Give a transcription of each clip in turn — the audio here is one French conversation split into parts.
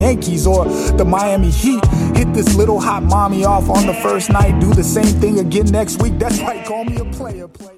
Yankees or the Miami Heat. Hit this little hot mommy off on the first night. Do the same thing again next week. That's right, call me a player. player.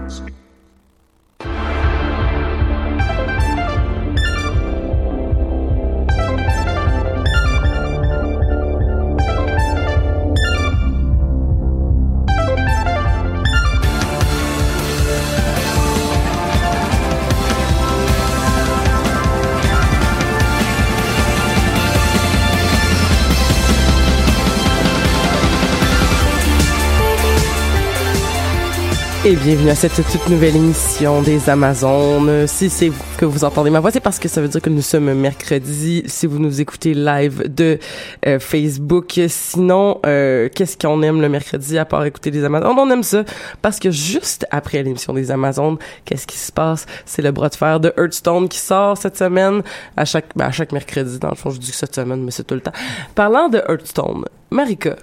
Et bienvenue à cette toute nouvelle émission des Amazones. Si c'est que vous entendez ma voix, c'est parce que ça veut dire que nous sommes mercredi. Si vous nous écoutez live de euh, Facebook, sinon, euh, qu'est-ce qu'on aime le mercredi à part écouter les Amazones? On aime ça parce que juste après l'émission des Amazones, qu'est-ce qui se passe? C'est le bras de fer de Hearthstone qui sort cette semaine à chaque ben, à chaque mercredi. Dans le fond, je dis que cette semaine, mais c'est tout le temps. Parlant de Hearthstone, Marika.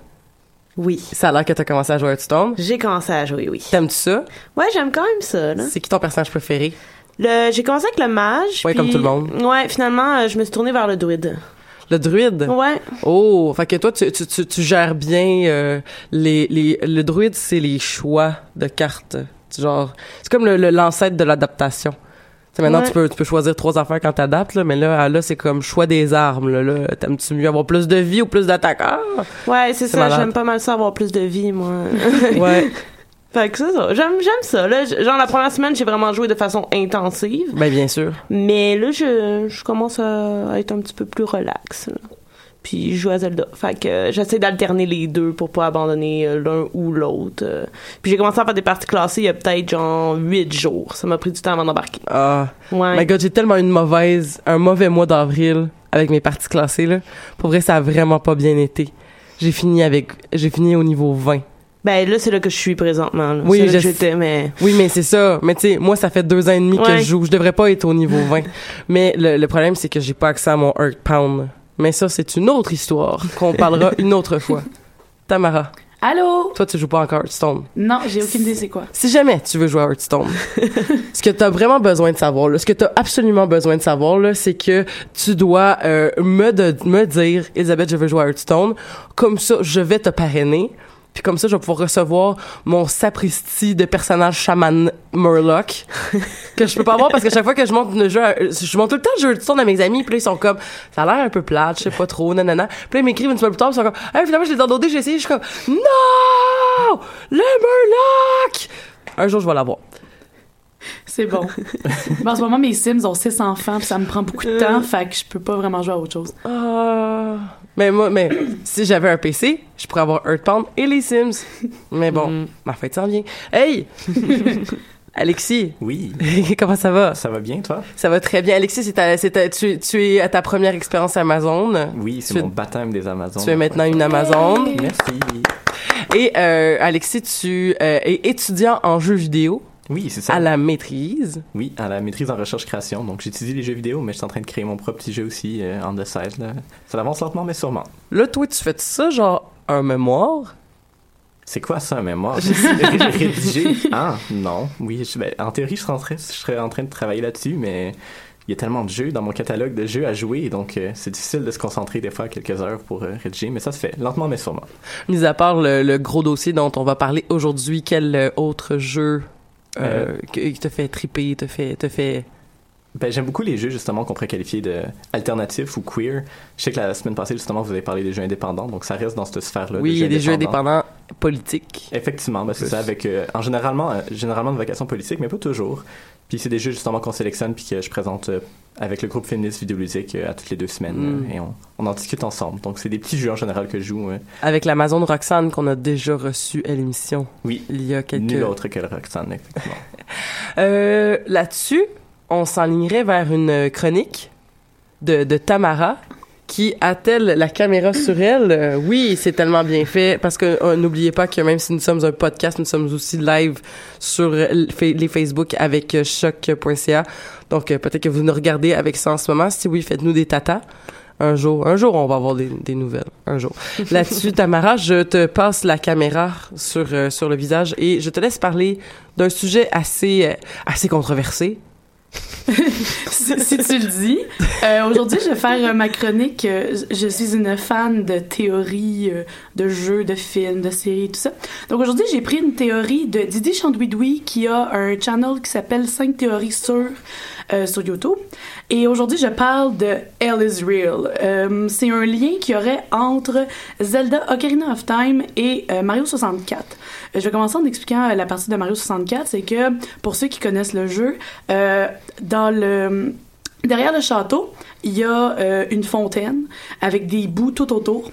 Oui. Ça a l'air que t'as commencé à jouer à Hearthstone. J'ai commencé à jouer, oui. T'aimes-tu ça? Ouais, j'aime quand même ça, là. C'est qui ton personnage préféré? Le, j'ai commencé avec le mage. Ouais, puis- comme tout le monde. Ouais, finalement, euh, je me suis tournée vers le druide. Le druide? Ouais. Oh, fait que toi, tu, tu, tu, tu gères bien euh, les, les... Le druide, c'est les choix de cartes. C'est Genre, c'est comme le, le- l'ancêtre de l'adaptation. Maintenant, Ouais. tu, peux, tu peux choisir trois affaires quand t'adaptes, là, mais là, là c'est comme choix des armes. Là, là. T'aimes-tu mieux avoir plus de vie ou plus d'attaque? Ah! Ouais, c'est ça. J'aime pas mal ça, avoir plus de vie, moi. Ouais. fait que c'est ça. J'aime, j'aime ça. Là, genre, la première semaine, j'ai vraiment joué de façon intensive. Ben, bien sûr. Mais là, je, je commence à être un petit peu plus relax. là. Puis je joue à Zelda. Fait que euh, j'essaie d'alterner les deux pour pas abandonner euh, l'un ou l'autre. euh. Puis j'ai commencé à faire des parties classées il y a peut-être genre huit jours. Ça m'a pris du temps avant d'embarquer. Ah. Ouais. My God, j'ai tellement une mauvaise, un mauvais mois d'avril avec mes parties classées, là. Pour vrai, ça a vraiment pas bien été. J'ai fini avec, j'ai fini au niveau 20. Ben là, c'est là que je suis présentement. Là. Oui, je j'étais, mais... Oui, mais c'est ça. Mais tu sais, moi, ça fait deux ans et demi que je joue. Je devrais pas être au niveau 20. mais le, le problème, c'est que j'ai pas accès à mon Earth Pound. Mais ça, c'est une autre histoire qu'on parlera une autre fois. Tamara, Allô? toi, tu joues pas encore à Hearthstone. Non, j'ai aucune idée c'est quoi. Si jamais tu veux jouer à Hearthstone, ce que tu as vraiment besoin de savoir, là, ce que tu as absolument besoin de savoir, là, c'est que tu dois euh, me, de, me dire, Elisabeth, je veux jouer à Hearthstone. Comme ça, je vais te parrainer. Puis comme ça, je vais pouvoir recevoir mon sapristi de personnage chaman Murloc que je peux pas avoir parce que chaque fois que je monte le jeu, je monte tout le temps le jeu de tourne à mes amis, puis là ils sont comme ça a l'air un peu plate, je sais pas trop, nanana. Puis là ils m'écrivent une semaine plus tard, ils sont comme hey, finalement je l'ai downloadé, j'ai essayé, je suis comme non, le Murloc. Un jour je vais l'avoir. C'est bon. En ce moment, mes Sims ont six enfants, puis ça me prend beaucoup de temps, fait que je peux pas vraiment jouer à autre chose. Ah. Mais moi, mais si j'avais un PC, je pourrais avoir Earthbound et les Sims. Mais bon, ma fête s'en vient. Hey! Alexis, Oui, comment ça va? ça va bien, toi? Ça va très bien. Alexis, c'est ta- c'est ta- tu, tu es à ta première expérience Amazon. Oui, c'est Tu- mon baptême des Amazones. Tu es maintenant une Amazon. Merci. Et euh, Alexis, tu euh, es étudiant en jeux vidéo Oui, c'est ça. à la maîtrise. Oui, à la maîtrise en recherche-création. Donc, j'étudie les jeux vidéo, mais je suis en train de créer mon propre petit jeu aussi euh, on the side. Là. Ça avance lentement, mais sûrement. Là, toi, tu fais ça genre un mémoire? C'est quoi ça, un mémoire? Rédigé? Ah, non. Oui, je- ben, en théorie, je serais, en train, je serais en train de travailler là-dessus, mais il y a tellement de jeux dans mon catalogue de jeux à jouer, donc euh, c'est difficile de se concentrer des fois quelques heures pour euh, rédiger, mais ça se fait lentement, mais sûrement. Mis à part le, le gros dossier dont on va parler aujourd'hui, quel euh, autre jeu euh, Euh, qui te fait triper, te fait, te fait... Ben, j'aime beaucoup les jeux justement qu'on pourrait qualifier de alternatifs ou queer. Je sais que la semaine passée justement vous avez parlé des jeux indépendants, donc ça reste dans cette sphère-là. Oui, des il y a des jeux indépendants politiques. Effectivement, ben, c'est ça avec euh, en généralement euh, généralement de vocation politique, mais pas toujours. Puis c'est des jeux justement qu'on sélectionne puis que je présente euh, avec le groupe féministe vidéoludique euh, à toutes les deux semaines Mm. euh, et on, on en discute ensemble. Donc c'est des petits jeux en général que je joue. euh. Avec l'Amazon Roxane qu'on a déjà reçu à l'émission. Oui. Il y a quelques... Nul autre que le Roxanne, effectivement. Euh, Là-dessus, on s'enlignerait vers une chronique de, de Tamara qui a-t-elle la caméra sur elle? Euh, oui, c'est tellement bien fait parce que euh, n'oubliez pas que même si nous sommes un podcast, nous sommes aussi live sur euh, les Facebook avec euh, choc.ca. Donc peut-être que vous nous regardez avec ça en ce moment. Si oui, faites-nous des tatas. Un jour, un jour, on va avoir des, des nouvelles. Un jour. Là-dessus, Tamara, je te passe la caméra sur sur le visage et je te laisse parler d'un sujet assez assez controversé. si, tu le dis. Euh, Aujourd'hui, je vais faire euh, ma chronique. Euh, je suis une fan de théories, de jeux, de films, de séries, tout ça. Donc aujourd'hui, j'ai pris une théorie de Didi Chandouidoui qui a un channel qui s'appelle 5 théories sur sur YouTube. Et aujourd'hui, je parle de Hell is Real. Euh, c'est un lien qu'il y aurait entre Zelda Ocarina of Time et euh, Mario 64. Euh, Je vais commencer en expliquant la partie de Mario 64. C'est que, pour ceux qui connaissent le jeu. Derrière le château, il y a une fontaine avec des bouts tout autour.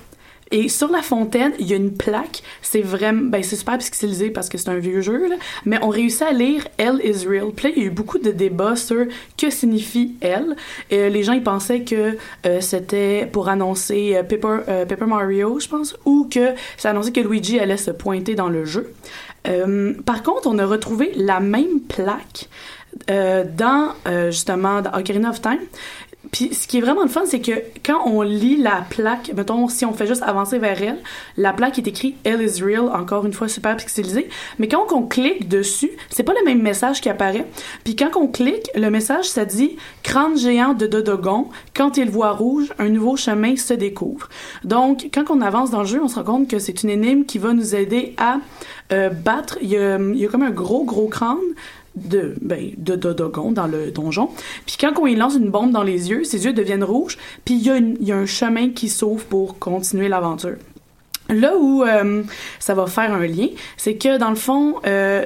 Et sur la fontaine, il y a une plaque. C'est vraiment, ben c'est super pixelisé parce que c'est un vieux jeu, là. Mais on réussit à lire Hell is real. Puis là, il y a eu beaucoup de débats sur que signifie Hell. Euh, les gens, ils pensaient que euh, c'était pour annoncer euh, Paper, euh, Paper Mario, je pense, ou que ça annonçait que Luigi allait se pointer dans le jeu. Par contre, on a retrouvé la même plaque dans justement dans Ocarina of Time. Puis ce qui est vraiment le fun, c'est que quand on lit la plaque, mettons, si on fait juste avancer vers elle, la plaque est écrite Hell is real, encore une fois super pixelisé. Mais quand on clique dessus, c'est pas le même message qui apparaît. Puis quand on clique, le message, ça dit Crâne géant de Dodogon, quand il voit rouge, un nouveau chemin se découvre. Donc, quand on avance dans le jeu, on se rend compte que c'est une énigme qui va nous aider à euh, battre. Il y a comme un gros, gros crâne de, ben, de Dodogon dans le donjon. Puis quand on lui lance une bombe dans les yeux, ses yeux deviennent rouges, puis il y, y a un chemin qui s'ouvre pour continuer l'aventure. Là où euh, ça va faire un lien, c'est que dans le fond, euh,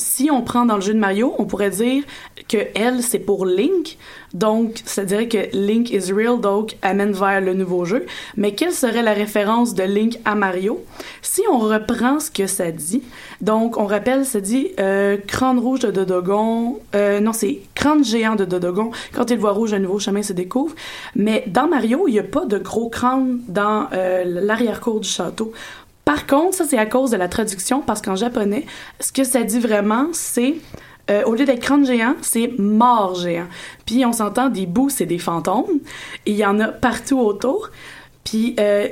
si on prend dans le jeu de Mario, on pourrait dire que L c'est pour Link, donc ça dirait que Link is real, donc amène vers le nouveau jeu. Mais quelle serait la référence de Link à Mario? Si on reprend ce que ça dit, donc on rappelle, ça dit euh, crâne rouge de Dodogon, euh, non c'est crâne géant de Dodogon. Quand il voit rouge, un nouveau chemin se découvre. Mais dans Mario, il n'y a pas de gros crâne dans euh, l'arrière-cour du château. Par contre, ça c'est à cause de la traduction, parce qu'en japonais, ce que ça dit vraiment, c'est euh, au lieu d'être crâne géant, c'est mort géant. Puis on s'entend, des bouts, c'est des fantômes. Il y en a partout autour. Puis euh,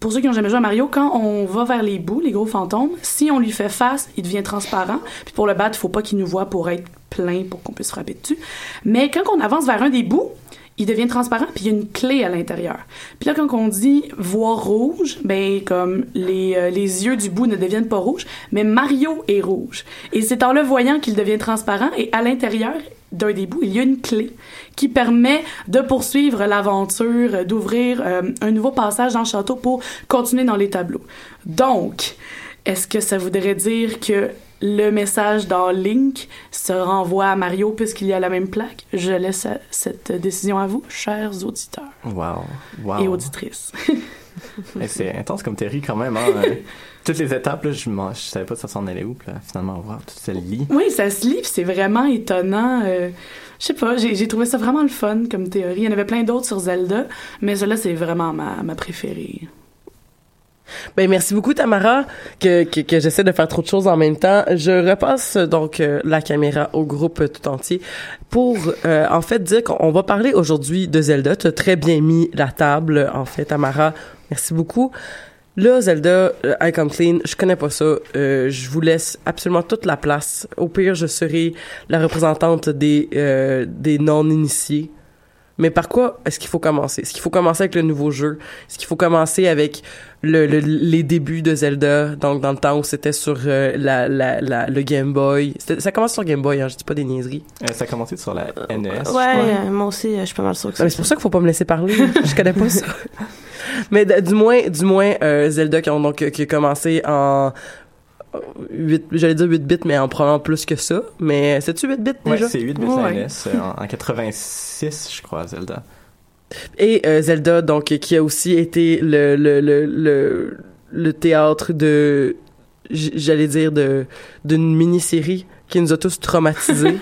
pour ceux qui n'ont jamais joué à Mario, quand on va vers les bouts, les gros fantômes, si on lui fait face, il devient transparent. Puis pour le battre, il faut pas qu'il nous voit pour être plein pour qu'on puisse frapper dessus. Mais quand on avance vers un des bouts, il devient transparent puis il y a une clé à l'intérieur. Puis là quand on dit voir rouge, ben comme les euh, les yeux du bout ne deviennent pas rouges, mais Mario est rouge. Et c'est en le voyant qu'il devient transparent et à l'intérieur d'un des bouts, il y a une clé qui permet de poursuivre l'aventure, d'ouvrir euh, un nouveau passage dans le château pour continuer dans les tableaux. Donc, est-ce que ça voudrait dire que le message dans Link se renvoie à Mario puisqu'il y a la même plaque? Je laisse euh, cette décision à vous, chers auditeurs Wow. wow. et auditrices. C'est intense comme théorie quand même. Hein? Toutes les étapes, là, je, je savais pas ça s'en allait où. Là, finalement, wow, tout se lit. Oui, ça se lit, c'est vraiment étonnant. euh, je sais pas, j'ai j'ai trouvé ça vraiment le fun comme théorie. Il y en avait plein d'autres sur Zelda, mais celle-là, c'est vraiment ma, ma préférée. Ben merci beaucoup Tamara que, que, j'essaie de faire trop de choses en même temps. Je repasse donc euh, la caméra au groupe tout entier pour euh, en fait dire qu'on va parler aujourd'hui de Zelda. Tu as très bien mis la table en fait Tamara. Merci beaucoup. Là, Zelda, euh, I Come Clean, je connais pas ça. Je vous laisse absolument toute la place. Au pire, je serai la représentante des, des non-initiés. Mais par quoi est-ce qu'il faut commencer? Est-ce qu'il faut commencer avec le nouveau jeu? Est-ce qu'il faut commencer avec le, le- les débuts de Zelda, donc dans le temps où c'était sur euh, la, la, la, le Game Boy? Ça commence sur Game Boy, hein, je dis pas des niaiseries. Euh, ça a commencé sur la NES. je Ouais, euh, moi aussi, euh, je suis pas mal sûre que Non, mais c'est pour ça qu'il faut pas me laisser parler. je connais pas ça. Mais du moins, du moins euh, Zelda qui, ont, donc, qui a commencé en 8, j'allais dire 8 bits, mais en probablement plus que ça. Mais c'est-tu 8 bits Ouais, déjà? c'est 8 bits Ouais. NES euh, en, en 86, je crois, Zelda. Et euh, Zelda, donc, qui a aussi été le, le, le, le, le théâtre de, j'allais dire, de d'une mini-série qui nous a tous traumatisés.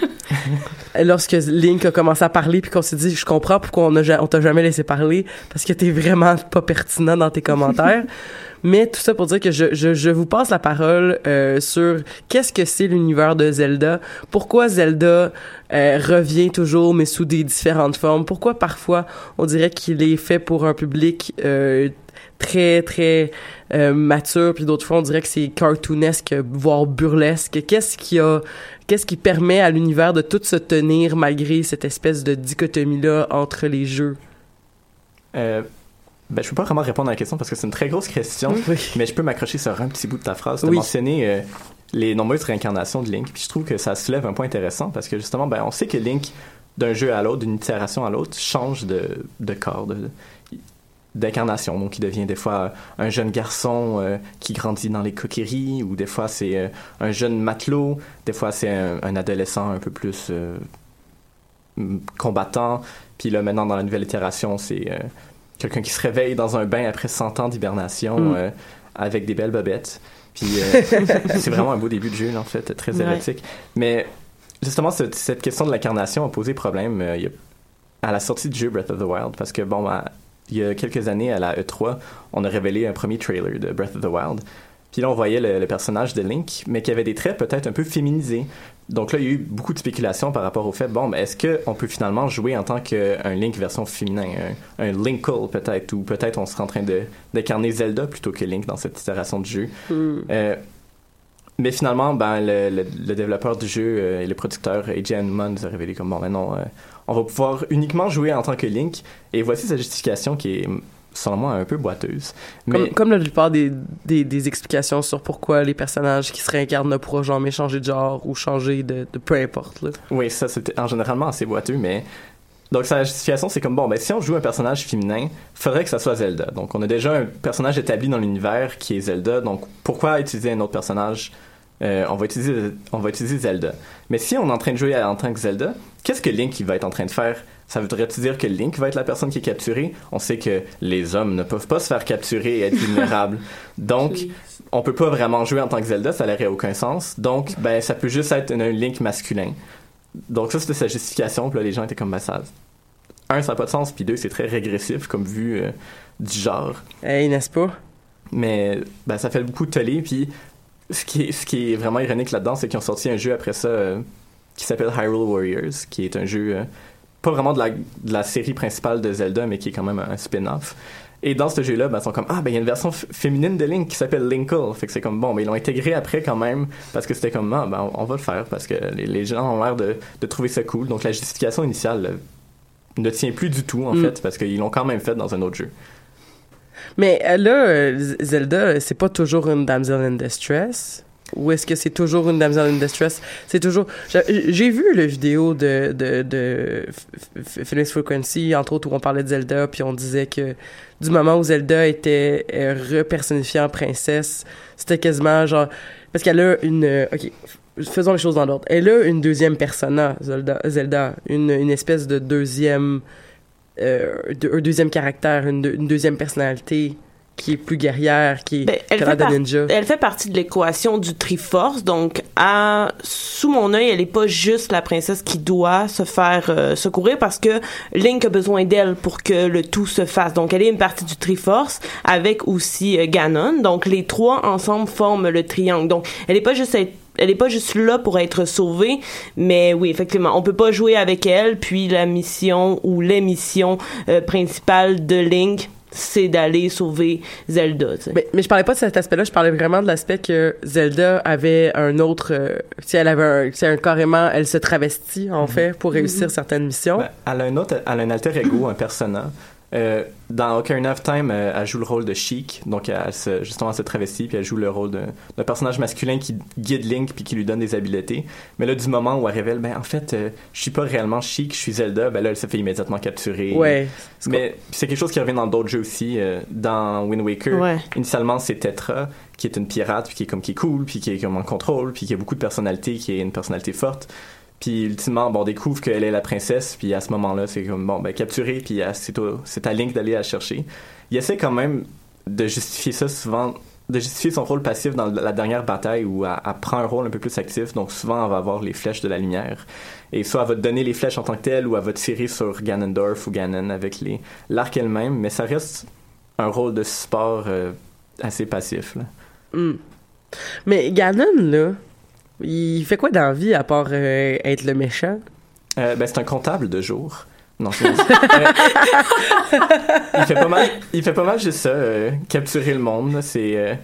Lorsque Link a commencé à parler, puis qu'on s'est dit, je comprends pourquoi on, a, on t'a jamais laissé parler, parce que t'es vraiment pas pertinent dans tes commentaires. Mais tout ça pour dire que je, je, je vous passe la parole euh, sur qu'est-ce que c'est l'univers de Zelda, pourquoi Zelda euh, revient toujours mais sous des différentes formes, pourquoi parfois on dirait qu'il est fait pour un public euh, très très mature puis d'autres fois on dirait que c'est cartoonesque voire burlesque. Qu'est-ce qui a qu'est-ce qui permet à l'univers de tout se tenir malgré cette espèce de dichotomie là entre les jeux? Ben, je peux pas vraiment répondre à la question parce que c'est une très grosse question, Oui. mais je peux m'accrocher sur un petit bout de ta phrase. Tu Oui. mentionné euh, les nombreuses réincarnations de Link, puis je trouve que ça soulève un point intéressant parce que justement, ben, on sait que Link, d'un jeu à l'autre, d'une itération à l'autre, change de, de corps, de- d'incarnation. Donc, il devient des fois un jeune garçon euh, qui grandit dans les coquilleries, ou des fois c'est euh, un jeune matelot, des fois c'est un, un adolescent un peu plus euh, combattant. Puis là, maintenant, dans la nouvelle itération, c'est euh, quelqu'un qui se réveille dans un bain après 100 ans d'hibernation Mm. euh, avec des belles bobettes. Puis euh, c'est vraiment un beau début de jeu, en fait, très Ouais. érotique. Mais justement, cette, cette question de l'incarnation a posé problème euh, à la sortie du jeu Breath of the Wild, parce que, bon, il y a quelques années, à la E3, on a révélé un premier trailer de Breath of the Wild. Puis là, on voyait le, le personnage de Link, mais qui avait des traits peut-être un peu féminisés. Donc là, il y a eu beaucoup de spéculations par rapport au fait, bon, est-ce qu'on peut finalement jouer en tant qu'un Link version féminin, un, un Linkle peut-être, ou peut-être on serait en train de d'incarner Zelda plutôt que Link dans cette itération du jeu? Euh, mais finalement, ben, le, le- le développeur du jeu euh, et le producteur AJ Anuman nous a révélé comme bon, non, euh, on va pouvoir uniquement jouer en tant que Link. Et voici sa justification qui est, selon moi, un peu boiteuse. Mais Comme, comme la plupart des, des, des explications sur pourquoi les personnages qui se réincarnent ne pourront jamais changer de genre ou changer de, de peu importe. Là. oui, ça c'est en généralement assez boiteux, mais donc sa justification c'est comme bon, ben si on joue un personnage féminin, faudrait que ça soit Zelda. Donc on a déjà un personnage établi dans l'univers qui est Zelda. Donc pourquoi utiliser un autre personnage? Euh, on va utiliser on va utiliser Zelda. Mais si on est en train de jouer en tant que Zelda, qu'est-ce que Link il va être en train de faire? Ça voudrait dire que Link va être la personne qui est capturée? On sait que les hommes ne peuvent pas se faire capturer et être vulnérables. Donc on peut pas vraiment jouer en tant que Zelda, ça n'aurait aucun sens. Donc ben ça peut juste être un, un Link masculin. Donc ça c'était sa justification, puis là les gens étaient comme ben ça un ça n'a pas de sens, puis deux c'est très régressif comme vue euh, du genre. Hey, n'est-ce pas? Mais ben, ça fait beaucoup de tollé. Puis ce qui est, ce qui est vraiment ironique là-dedans, c'est qu'ils ont sorti un jeu après ça euh, qui s'appelle Hyrule Warriors, qui est un jeu euh, pas vraiment de la, de la série principale de Zelda, mais qui est quand même un spin-off. Et dans ce jeu-là, ben, ils sont comme ah ben il y a une version féminine de Link qui s'appelle Linkle, fait que c'est comme bon, mais ils l'ont intégré après quand même parce que c'était comme ah ben on, on va le faire parce que les, les gens ont l'air de, de trouver ça cool. Donc la justification initiale euh, ne tient plus du tout en Mm. fait parce qu'ils l'ont quand même fait dans un autre jeu. Mais euh, là, euh, Zelda, c'est pas toujours une damsel in distress. Ou est-ce que c'est toujours une damsel in distress? C'est toujours... J'ai vu la vidéo de, de, de Phoenix Frequency, entre autres, où on parlait de Zelda, puis on disait que du moment où Zelda était euh, repersonnifiée en princesse, c'était quasiment genre... Parce qu'elle a une... euh, OK, faisons les choses dans l'ordre. Elle a une deuxième persona, Zelda, Zelda une, une espèce de deuxième... euh, de- un deuxième caractère, une deuxième personnalité qui est plus guerrière, qui est Ben, elle, fait l'air de par- ninja. elle fait partie de l'équation du Triforce, donc à, sous mon œil, elle n'est pas juste la princesse qui doit se faire euh, secourir parce que Link a besoin d'elle pour que le tout se fasse. Donc elle est une partie du Triforce avec aussi euh, Ganon. Donc les trois ensemble forment le triangle. Donc elle n'est pas juste être- elle est pas juste là pour être sauvée, mais oui, effectivement, on peut pas jouer avec elle. Puis la mission ou les missions euh, principales de Link, c'est d'aller sauver Zelda. tu sais. Mais, mais je parlais pas de cet aspect-là, je parlais vraiment de l'aspect que Zelda avait un autre, euh, sais, elle avait un, sais, un carrément, elle se travestit en fait pour réussir certaines missions. Ben, elle a un autre, elle a un alter ego, un persona. Euh, dans Ocarina of Time, euh, elle joue le rôle de Sheik, donc elle se, justement elle se travestit puis elle joue le rôle d'un personnage masculin qui guide Link puis qui lui donne des habiletés. Mais là, du moment où elle révèle, ben en fait, euh, je suis pas réellement Sheik, je suis Zelda, ben là, elle se fait immédiatement capturer. Ouais. Mais c'est quelque chose qui revient dans d'autres jeux aussi. euh, dans Wind Waker, Ouais. initialement c'est Tetra qui est une pirate puis qui est comme qui est cool puis qui est comme en contrôle puis qui a beaucoup de personnalité, qui est une personnalité forte. Puis ultimement, bon, on découvre qu'elle est la princesse, puis à ce moment-là, c'est comme, bon, ben, capturer, puis à- c'est à Link d'aller la chercher. Il essaie quand même de justifier ça souvent, de justifier son rôle passif dans la dernière bataille où elle, prend un rôle un peu plus actif, donc souvent elle va avoir les flèches de la lumière. Et soit elle va te donner les flèches en tant que telle, ou elle va tirer sur Ganondorf ou Ganon avec l'arc elle-même, mais ça reste un rôle de support euh, assez passif. Là. Hmm. Mais Ganon, là, il fait quoi dans vie à part euh, être le méchant? Euh, ben, c'est un comptable de jour. Non, Euh, il fait pas mal, il fait pas mal juste ça, capturer le monde. C'est,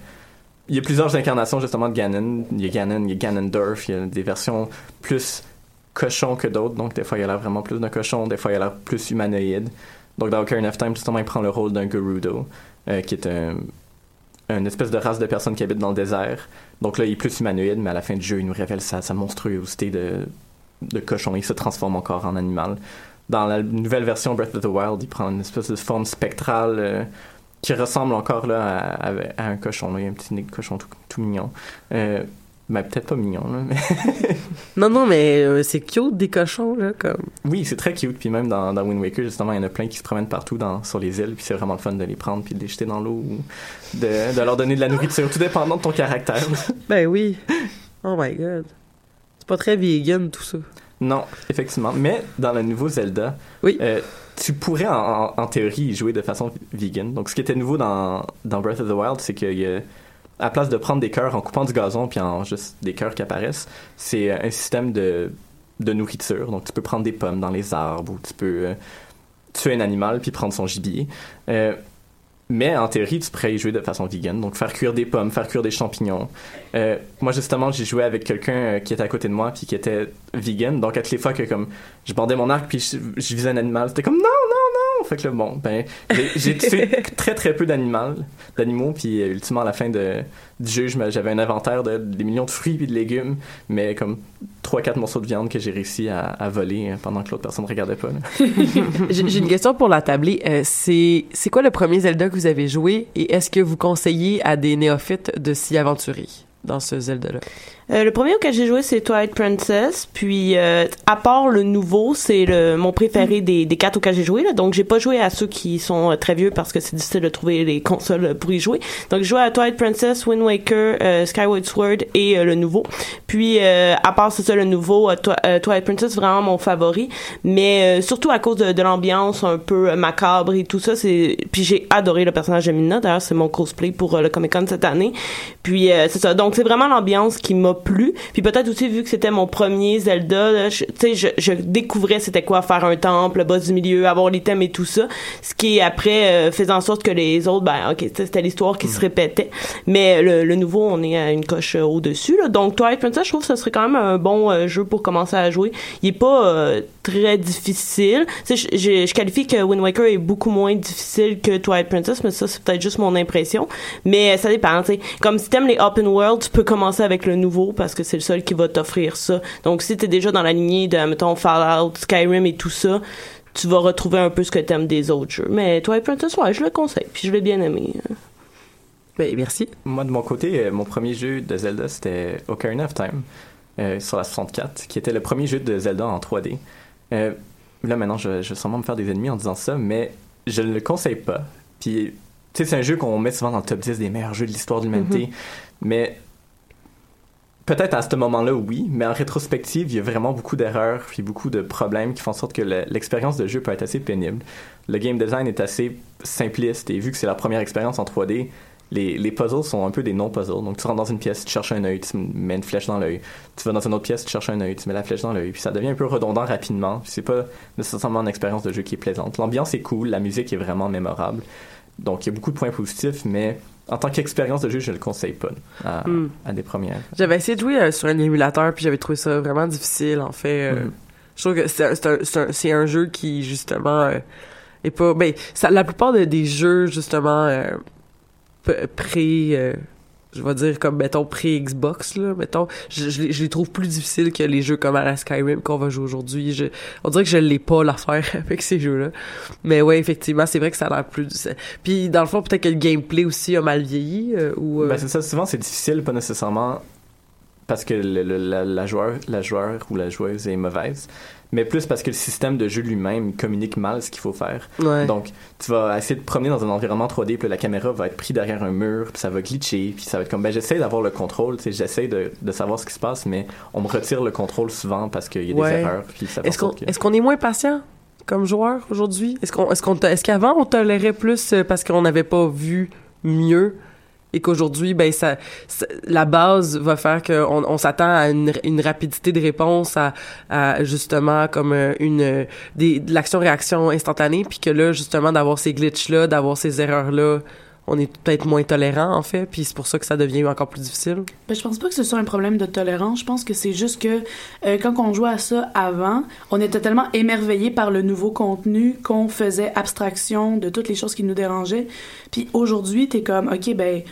il y a plusieurs incarnations justement de Ganon. Il y a Ganon, il y a Ganondorf. Il y a des versions plus cochon que d'autres. Donc des fois il a l'air vraiment plus d'un cochon, des fois il a l'air plus humanoïde. Donc dans Ocarina of Time justement il prend le rôle d'un Gerudo, qui est un une espèce de race de personnes qui habitent dans le désert. Donc là, il est plus humanoïde, mais à la fin du jeu, il nous révèle sa, monstruosité de, cochon. Il se transforme encore en animal. Dans la nouvelle version Breath of the Wild, il prend une espèce de forme spectrale euh, qui ressemble encore là, à, un cochon. là. Il y a un petit cochon tout, tout mignon. Euh, ben, peut-être pas mignon, là, mais... Non, non, mais euh, c'est cute des cochons, là, comme. Oui, c'est très cute. Puis même dans, dans Wind Waker, justement, il y en a plein qui se promènent partout dans, sur les îles. Puis c'est vraiment le fun de les prendre puis de les jeter dans l'eau ou de, de leur donner de la nourriture, tout dépendant de ton caractère. Ben oui. Oh my god. C'est pas très vegan, tout ça. Non, effectivement. Mais dans le nouveau Zelda, euh, tu pourrais en, en- en théorie y jouer de façon vegan. Donc ce qui était nouveau dans, dans Breath of the Wild, c'est qu'il y a, à la place de prendre des cœurs en coupant du gazon puis en juste des cœurs qui apparaissent, c'est euh, un système de, de nourriture. Donc tu peux prendre des pommes dans les arbres ou tu peux euh, tuer un animal puis prendre son gibier. Euh, mais en théorie, tu pourrais y jouer de façon vegan. Donc faire cuire des pommes, faire cuire des champignons. Moi, justement, j'ai joué avec quelqu'un qui était à côté de moi puis qui était vegan. Donc à toutes les fois que comme je bandais mon arc puis je, visais un animal, c'était comme non, non. Fait que là, bon, ben, j'ai- tué très très peu d'animaux, d'animaux. Puis euh, ultimement, à la fin de, du jeu, j'avais un inventaire de des millions de fruits puis de légumes, mais comme trois quatre morceaux de viande que j'ai réussi à, à voler euh, pendant que l'autre personne ne regardait pas. J'ai une question pour la tablée. Euh, c'est quoi le premier Zelda que vous avez joué et est-ce que vous conseillez à des néophytes de s'y aventurer? Dans ce Zelda-là? Euh, le premier auquel j'ai joué, c'est Twilight Princess. Puis, euh, à part le nouveau, c'est le mon préféré des, des quatre auxquels j'ai joué. Là. Donc, j'ai pas joué à ceux qui sont euh, très vieux parce que c'est difficile de trouver les consoles pour y jouer. Donc, j'ai joué à Twilight Princess, Wind Waker, Skyward Sword et le nouveau. Puis, à part c'est ça, le nouveau, Twi- Twilight Princess, vraiment mon favori. Mais surtout à cause de, l'ambiance un peu macabre et tout ça. Puis, j'ai adoré le personnage de Mina. D'ailleurs, c'est mon cosplay pour le Comic Con cette année. Puis, c'est ça. Donc, c'est vraiment l'ambiance qui m'a plu. Puis peut-être aussi, vu que c'était mon premier Zelda, tu sais, je, découvrais c'était quoi faire un temple, le boss du milieu, avoir l'item et tout ça. Ce qui, après, euh, faisait en sorte que les autres, ben, ok, c'était l'histoire qui se répétait. Mais le, nouveau, on est à une coche euh, au-dessus, là. Donc, Twilight Princess, je trouve que ce serait quand même un bon euh, jeu pour commencer à jouer. Il est pas très difficile. Tu sais, je, je, je qualifie que Wind Waker est beaucoup moins difficile que Twilight Princess, mais ça, c'est peut-être juste mon impression. Mais ça dépend, tu sais. Comme si t'aimes les open world, tu peux commencer avec le nouveau parce que c'est le seul qui va t'offrir ça. Donc, si t'es déjà dans la lignée de, mettons, Fallout, Skyrim et tout ça, tu vas retrouver un peu ce que t'aimes des autres jeux. Mais Twilight Princess, ouais, je le conseille, puis je l'ai bien aimé. Ben, merci. Moi, de mon côté, euh, mon premier jeu de Zelda, c'était Ocarina of Time euh, sur la 64, qui était le premier jeu de Zelda en 3D. Euh, là, maintenant, je, je vais sûrement me faire des ennemis en disant ça, mais je ne le conseille pas. Puis, tu sais, c'est un jeu qu'on met souvent dans le top 10 des meilleurs jeux de l'histoire de l'humanité, Mhm. mais peut-être à ce moment-là, oui, mais en rétrospective, il y a vraiment beaucoup d'erreurs puis beaucoup de problèmes qui font en sorte que le- l'expérience de jeu peut être assez pénible. Le game design est assez simpliste et vu que c'est la première expérience en 3D, les, les puzzles sont un peu des non-puzzles. Donc, tu rentres dans une pièce, tu cherches un œil, tu mets une flèche dans l'œil. Tu vas dans une autre pièce, tu cherches un œil, tu mets la flèche dans l'œil. Puis ça devient un peu redondant rapidement. Puis c'est pas nécessairement une expérience de jeu qui est plaisante. L'ambiance est cool, la musique est vraiment mémorable. Donc, il y a beaucoup de points positifs, mais en tant qu'expérience de jeu, je le conseille pas à, Mm. à des premières. J'avais essayé de jouer euh, sur un émulateur, puis j'avais trouvé ça vraiment difficile, en fait. euh, Mhm. Je trouve que c'est un, c'est un, c'est un, jeu qui, justement, euh, est pas... Ben, ça, la plupart de- des jeux, justement, pré... euh, je vais dire comme, mettons, pré-Xbox, là, mettons, je, les- trouve plus difficiles que les jeux comme à la Skyrim qu'on va jouer aujourd'hui. On dirait que je l'ai pas l'affaire avec ces jeux-là. Mais ouais, effectivement, c'est vrai que ça a l'air plus... Puis, dans le fond, peut-être que le gameplay aussi a mal vieilli, euh, ou... euh, Ben, c'est ça, souvent c'est difficile, pas nécessairement parce que la, la la joueur ou la joueuse est mauvaise, mais plus parce que le système de jeu lui-même communique mal ce qu'il faut faire. Ouais. Donc, tu vas essayer de te promener dans un environnement 3D, puis la caméra va être prise derrière un mur, puis ça va glitcher, puis ça va être comme, ben j'essaie d'avoir le contrôle, tu sais, j'essaie de, de savoir ce qui se passe, mais on me retire le contrôle souvent parce qu'il y a Ouais. des erreurs, puis ça Est-ce qu'on que- est-ce qu'on est moins patient comme joueur aujourd'hui? Est-ce qu'on est-ce qu'on est-ce qu'avant on tolérait plus euh, parce qu'on n'avait pas vu mieux? Et qu'aujourd'hui ben ça, la base va faire qu'on on s'attend à une, une rapidité de réponse à, à justement comme euh, une des de l'action réaction instantanée puis que là justement d'avoir ces glitches là d'avoir ces erreurs là on est peut-être moins tolérant en fait puis c'est pour ça que ça devient encore plus difficile Ben, je pense pas que ce soit un problème de tolérance. Je pense que c'est juste que euh, quand on jouait à ça avant, on était tellement émerveillé par le nouveau contenu qu'on faisait abstraction de toutes les choses qui nous dérangeaient. Puis aujourd'hui, t'es comme, ok, ben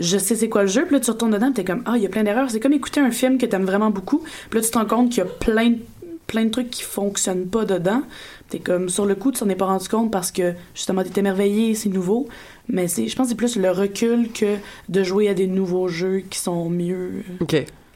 je sais c'est quoi le jeu. Puis là, tu retournes dedans, t'es comme, ah, il y a plein d'erreurs. C'est comme écouter un film que t'aimes vraiment beaucoup. Puis là, tu te rends compte qu'il y a plein de plein de trucs qui fonctionnent pas dedans. T'es comme sur le coup, tu t'en es pas rendu compte parce que justement t'es émerveillé, c'est nouveau. Mais je pense que c'est plus le recul que de jouer à des nouveaux jeux qui sont mieux.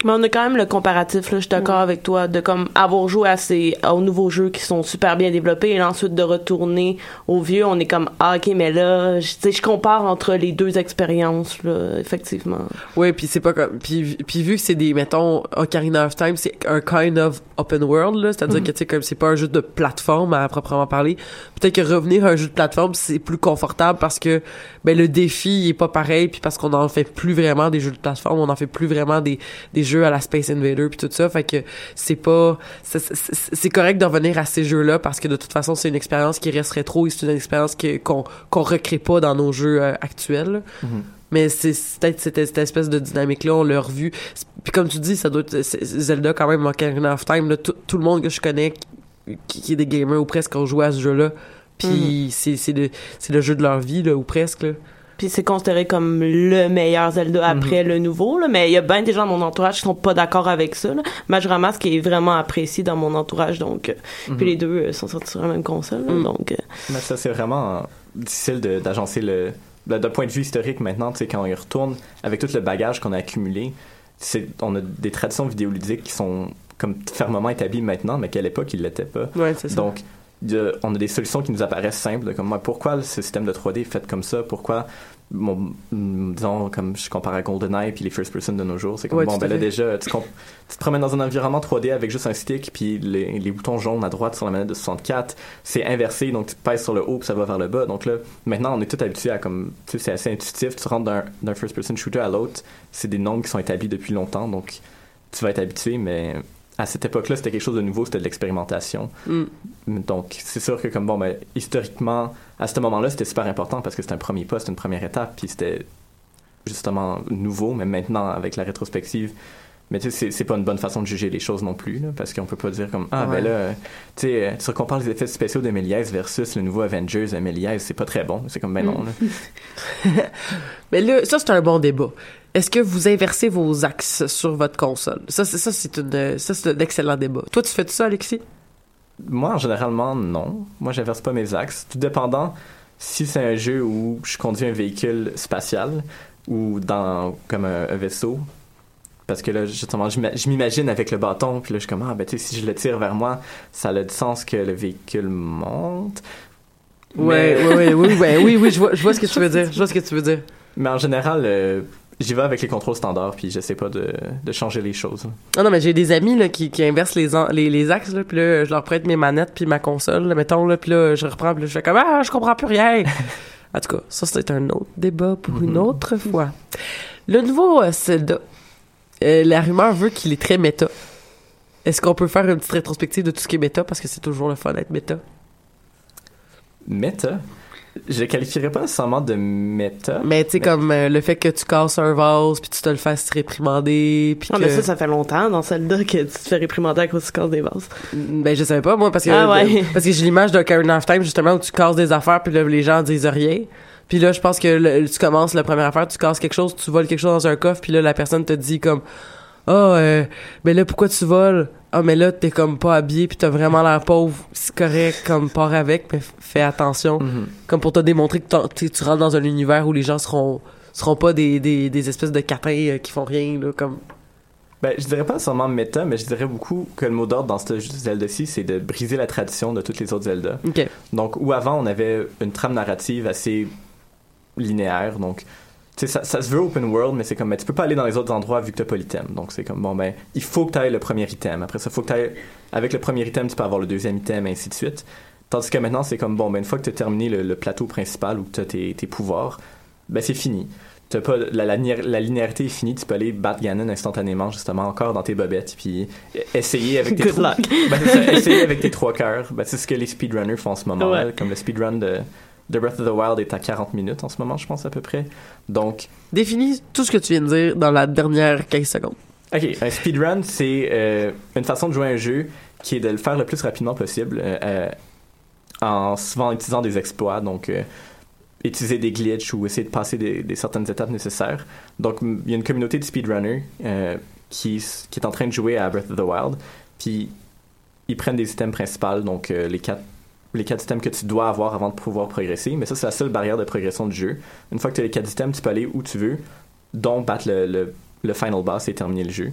Mais on a quand même le comparatif, là, je suis d'accord avec toi, de comme avoir joué à ces, aux nouveaux jeux qui sont super bien développés et ensuite de retourner aux vieux, on est comme, ah, ok, mais là, je- tu sais, je compare entre les deux expériences, là, effectivement. Ouais, puis c'est pas comme puis puis vu que c'est des mettons Ocarina of Time, c'est un kind of open world là, c'est-à-dire Mhm. que tu sais comme c'est pas un jeu de plateforme à proprement parler. Peut-être que revenir à un jeu de plateforme, c'est plus confortable parce que ben le défi il est pas pareil puis parce qu'on en fait plus vraiment des jeux de plateforme, on en fait plus vraiment des des jeux à la Space Invader puis tout ça, fait que c'est pas c'est- correct de revenir à ces jeux-là parce que de toute façon, c'est une expérience qui reste rétro et c'est une expérience qu'on qu'on recrée pas dans nos jeux euh, actuels. Mhm. Mais c'est peut-être cette, cette espèce de dynamique-là, on l'a revu. Puis comme tu dis, ça doit être Zelda quand même, Ocarina of Time, là, tout, tout le monde que je connais qui, qui est des gamers ou presque ont joué à ce jeu-là. Puis c'est c'est le, le jeu de leur vie, là, ou presque. Là. Puis c'est considéré comme le meilleur Zelda après le nouveau, là, mais il y a bien des gens dans mon entourage qui sont pas d'accord avec ça. Là. Majora Mask est vraiment apprécié dans mon entourage, donc... euh, Mhm. Puis les deux euh, sont sortis sur la même console, Mm. donc... euh, Mais ça, c'est vraiment difficile de- d'agencer le. de- D'un point de vue historique maintenant, tu sais, quand on y retourne, avec tout le bagage qu'on a accumulé, c'est, on a des traditions vidéoludiques qui sont comme fermement établies maintenant, mais qu'à l'époque, ils l'étaient pas. Ouais, c'est ça. Donc, de- on a des solutions qui nous apparaissent simples, comme moi, pourquoi ce système de 3D est fait comme ça, pourquoi, bon, mm, disons, comme je compare à GoldenEye puis les first person de nos jours, c'est comme, Ouais, bon, ben là, déjà, tu, te promènes dans un environnement 3D avec juste un stick, puis les, les boutons jaunes à droite sur la manette de 64, c'est inversé, donc tu pèses sur le haut, puis ça va vers le bas. Donc là, maintenant, on est tout habitué à comme, tu sais, c'est assez intuitif, tu rentres d'un, d'un first person shooter à l'autre, c'est des nombres qui sont établis depuis longtemps, donc tu vas être habitué, mais à cette époque-là, c'était quelque chose de nouveau, c'était de l'expérimentation. Mm. Donc, c'est sûr que, comme bon, ben, historiquement, à ce moment-là, c'était super important parce que c'était un premier c'était une première étape, puis c'était justement nouveau, mais maintenant, avec la rétrospective, Mais tu sais, c'est- pas une bonne façon de juger les choses non plus, là, parce qu'on peut pas dire comme ah Ouais. ben là, euh, tu sais, euh, tu compares les effets spéciaux de Méliès versus le nouveau Avengers de Méliès, c'est pas très bon. C'est comme ben non. là. Mais là, ça, c'est un bon débat. Est-ce que vous inversez vos axes sur votre console? Ça, c'est, ça, c'est une, ça, c'est un excellent débat. Toi, tu fais ça, Alexis? Moi, en généralement, non. Moi, j'inverse pas mes axes. Tout dépendant si c'est un jeu où je conduis un véhicule spatial ou dans comme un, un vaisseau. Parce que là, justement, je m'ima- je m'imagine avec le bâton, puis là, je suis comme, ah, ben, tu sais, si je le tire vers moi, ça a du sens que le véhicule monte. Ouais, Mais- ouais, ouais, oui, ouais, oui, oui, je vois, je vois ce que tu veux dire. Je vois ce que tu veux dire. Mais en général, euh, j'y vais avec les contrôles standards, puis j'essaie pas de, de changer les choses. Ah non, mais j'ai des amis là, qui, qui inversent les, les, les axes, là, puis là, je leur prête mes manettes puis ma console, là, mettons, là, puis là, je reprends, puis là, je fais comme « Ah, je comprends plus rien! » En tout cas, ça, c'est un autre débat pour une autre fois. Le nouveau euh, Zelda, euh, la rumeur veut qu'il est très méta. Est-ce qu'on peut faire une petite rétrospective de tout ce qui est méta, parce que c'est toujours le fun d'être méta? Méta, je le qualifierais pas nécessairement de méta. Mais tu sais, comme euh, le fait que tu casses un vase, puis tu te le fasses réprimander, puis que... mais ça, ça fait longtemps dans celle-là que tu te fais réprimander à cause que tu casses des vases. Ben, je savais pas, moi, parce que, Ah ouais. parce que j'ai l'image d'un Karen of Time, justement, où tu casses des affaires, puis là, les gens disent rien. Puis là, je pense que le- tu commences la première affaire, tu casses quelque chose, tu voles quelque chose dans un coffre, puis là, la personne te dit comme, ah, euh, mais là, pourquoi tu voles? Ah, mais là, t'es comme pas habillé, puis t'as vraiment l'air pauvre. C'est correct, comme, pars avec, mais fais attention. Mhm. Comme pour te démontrer que tu rentres dans un univers où les gens seront, seront pas des, des, des espèces de catins euh, qui font rien, là, comme... Ben, je dirais pas seulement méta, mais je dirais beaucoup que le mot d'ordre dans ce Zelda-ci, c'est de briser la tradition de toutes les autres Zelda. Donc, où avant, on avait une trame narrative assez linéaire, donc, tu sais, ça, ça se veut open world, mais c'est comme, tu peux pas aller dans les autres endroits vu que t'as pas l'item. Donc, c'est comme, bon, ben, il faut que t'ailles le premier item. Après ça, faut que t'ailles, avec le premier item, tu peux avoir le deuxième item, et ainsi de suite. Tandis que maintenant, c'est comme, bon, ben, une fois que t'as terminé le, le plateau principal où t'as tes, tes pouvoirs, ben, c'est fini. T'as pas, la, la, linéa- la linéarité est finie, tu peux aller battre Ganon instantanément, justement, encore dans tes bobettes, puis essayer avec tes Good trois- luck. Ben, ça, essayer avec tes trois cœurs. Ben, c'est ce que les speedrunners font en ce moment. Ouais. là. Comme le speedrun de, de Breath of the Wild est à 40 minutes en ce moment, je pense, à peu près. Donc, Définis tout ce que tu viens de dire dans la dernière 15 secondes. OK, un speedrun, c'est euh, une façon de jouer à un jeu qui est de le faire le plus rapidement possible euh, euh, en souvent utilisant des exploits, donc euh, utiliser des glitches ou essayer de passer des, des certaines étapes nécessaires. Donc, il y a une communauté de speedrunners qui, qui est en train de jouer à Breath of the Wild, puis ils prennent des items principaux, donc les quatre les quatre items que tu dois avoir avant de pouvoir progresser, mais ça, c'est la seule barrière de progression du jeu. Une fois que tu as les quatre items, tu peux aller où tu veux, dont battre le, le, le final boss et terminer le jeu.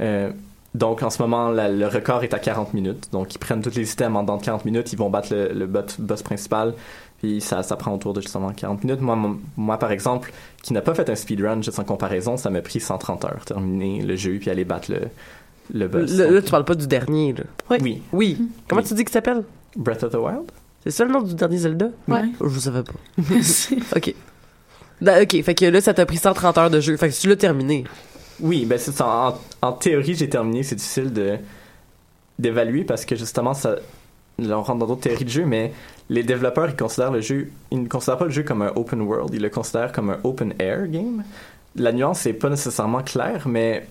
Euh, donc, en ce moment, la- le record est à 40 minutes. Donc, ils prennent tous les items en dedans de 40 minutes, ils vont battre le, le bot- boss principal, puis ça, ça prend autour de justement 40 minutes. Moi, mon- moi par exemple, qui n'a pas fait un speedrun, juste en comparaison, ça m'a pris 130 heures, terminer le jeu, puis aller battre le, le boss. Là, Donc, là, tu parles pas du dernier, là. oui. Oui. Comment Oui. tu dis qu'il s'appelle? Breath of the Wild? C'est ça le nom du dernier Zelda? Ouais. Oh, Je savais pas. OK. Da- OK, fait que là, ça t'a pris 130 heures de jeu. Fait que tu l'as terminé. Oui, ben c'est. En, en théorie, j'ai terminé. C'est difficile de d'évaluer parce que justement, ça, là, on rentre dans d'autres théories de jeu, mais les développeurs, ils considèrent le jeu, ils ne considèrent pas le jeu comme un open world, ils le considèrent comme un open air game. La nuance n'est pas nécessairement claire, mais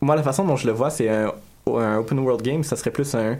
moi, la façon dont je le vois, c'est un, un open world game, ça serait plus un,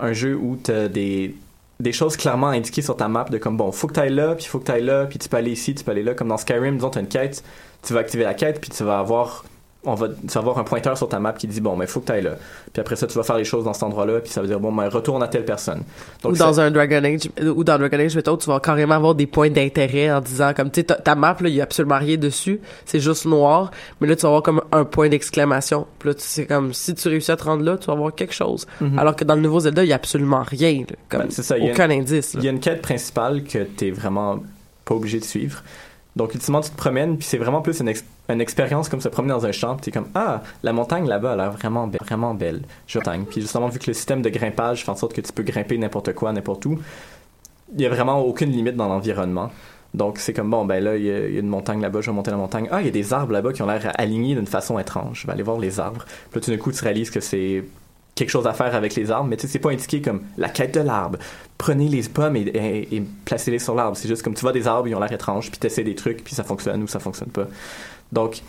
un jeu où tu as des, des choses clairement indiquées sur ta map de comme bon, faut que tu ailles là, puis faut que tu ailles là, puis tu peux aller ici, tu peux aller là. Comme dans Skyrim, disons, tu as une quête, tu vas activer la quête, puis tu vas avoir on va, tu vas avoir un pointeur sur ta map qui dit bon, mais faut que tu ailles là. Puis après ça, tu vas faire les choses dans cet endroit-là, puis ça veut dire bon, ben retourne à telle personne. ou ça- dans un Dragon Age, ou dans Dragon Age, mettons, tu vas carrément avoir des points d'intérêt en disant, comme, tu sais, ta, ta map, là, il y a absolument rien dessus. C'est juste noir. Mais là, tu vas avoir comme un point d'exclamation. Puis là, tu sais, comme, si tu réussis à te rendre là, tu vas avoir quelque chose. Mhm. Alors que dans le nouveau Zelda, il y a absolument rien, là. Comme, Ben, c'est ça, il y a aucun une- indice, là. Il y a une quête principale que t'es vraiment pas obligé de suivre. Donc, ultimement, tu te promènes, puis c'est vraiment plus une, ex- une expérience comme se promener dans un champ, puis t'es comme, ah, la montagne là-bas a l'air vraiment, be- vraiment belle. Je montagne. Puis justement, vu que le système de grimpage fait en sorte que tu peux grimper n'importe quoi, n'importe où, il y a vraiment aucune limite dans l'environnement. Donc, c'est comme, bon, ben là, il y, a, il y a une montagne là-bas, je vais monter la montagne. Ah, il y a des arbres là-bas qui ont l'air alignés d'une façon étrange. Je vais aller voir les arbres. Puis là, tout d'un coup, tu réalises que c'est quelque chose à faire avec les arbres, mais tu sais, c'est pas indiqué comme la quête de l'arbre. Prenez les pommes et, et- et placez-les sur l'arbre. C'est juste comme tu vois des arbres, ils ont l'air étranges, puis t'essaies des trucs, puis ça fonctionne ou ça fonctionne pas. Donc,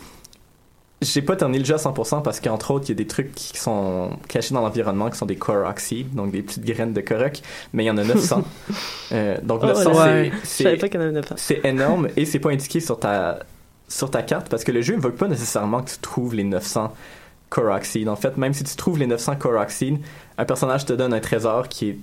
j'ai pas terminé le jeu à 100% parce qu'entre autres, il y a des trucs qui sont cachés dans l'environnement qui sont des Korok seeds, donc des petites graines de Korok, mais il y en a 900. euh, donc Oh, 900, ouais. c'est- Je savais c'est pas qu'il y en avait 900. c'est énorme et c'est pas indiqué sur ta sur ta carte parce que le jeu ne veut pas nécessairement que tu trouves les 900 Seeds. En fait, même si tu trouves les 900 Korok seeds, un personnage te donne un trésor qui est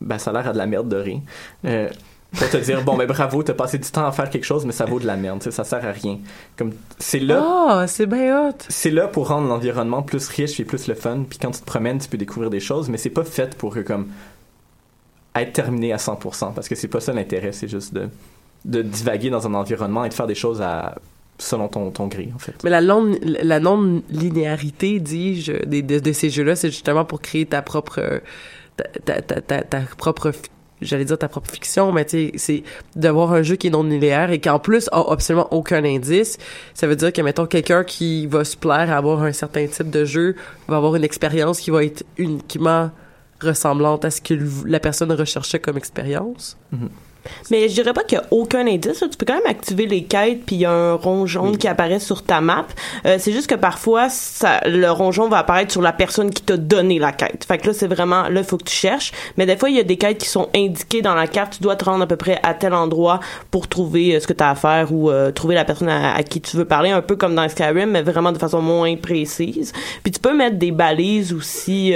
ben ça a l'air à de la merde de rien. Euh, pour te dire bon ben bravo t'as passé du temps à faire quelque chose mais ça vaut de la merde ça sert à rien comme c'est là Ah, c'est bien hot. c'est là pour rendre l'environnement plus riche et plus le fun. Puis quand tu te promènes, tu peux découvrir des choses, mais c'est pas fait pour que, comme être terminé à 100%, parce que c'est pas ça l'intérêt, c'est juste de, de divaguer dans un environnement et de faire des choses à selon ton, ton gré, en fait. Mais la la non-linéarité, dis-je, de, de ces jeux-là, c'est justement pour créer ta propre, ta, ta, ta, ta, propre, j'allais dire ta propre fiction, mais tu sais, c'est d'avoir un jeu qui est non linéaire et qui en plus a absolument aucun indice. Ça veut dire que, mettons, quelqu'un qui va se plaire à avoir un certain type de jeu va avoir une expérience qui va être uniquement ressemblante à ce que la personne recherchait comme expérience. Mais je dirais pas qu'il y a aucun indice. Tu peux quand même activer les quêtes, puis il y a un rond jaune qui apparaît sur ta map. Euh, c'est juste que parfois, ça, le rond jaune va apparaître sur la personne qui t'a donné la quête. Fait que là, c'est vraiment, là, il faut que tu cherches. Mais des fois, il y a des quêtes qui sont indiquées dans la carte. Tu dois te rendre à peu près à tel endroit pour trouver euh, ce que tu as à faire ou euh, trouver la personne à, à qui tu veux parler, un peu comme dans Skyrim, mais vraiment de façon moins précise. Puis tu peux mettre des balises aussi.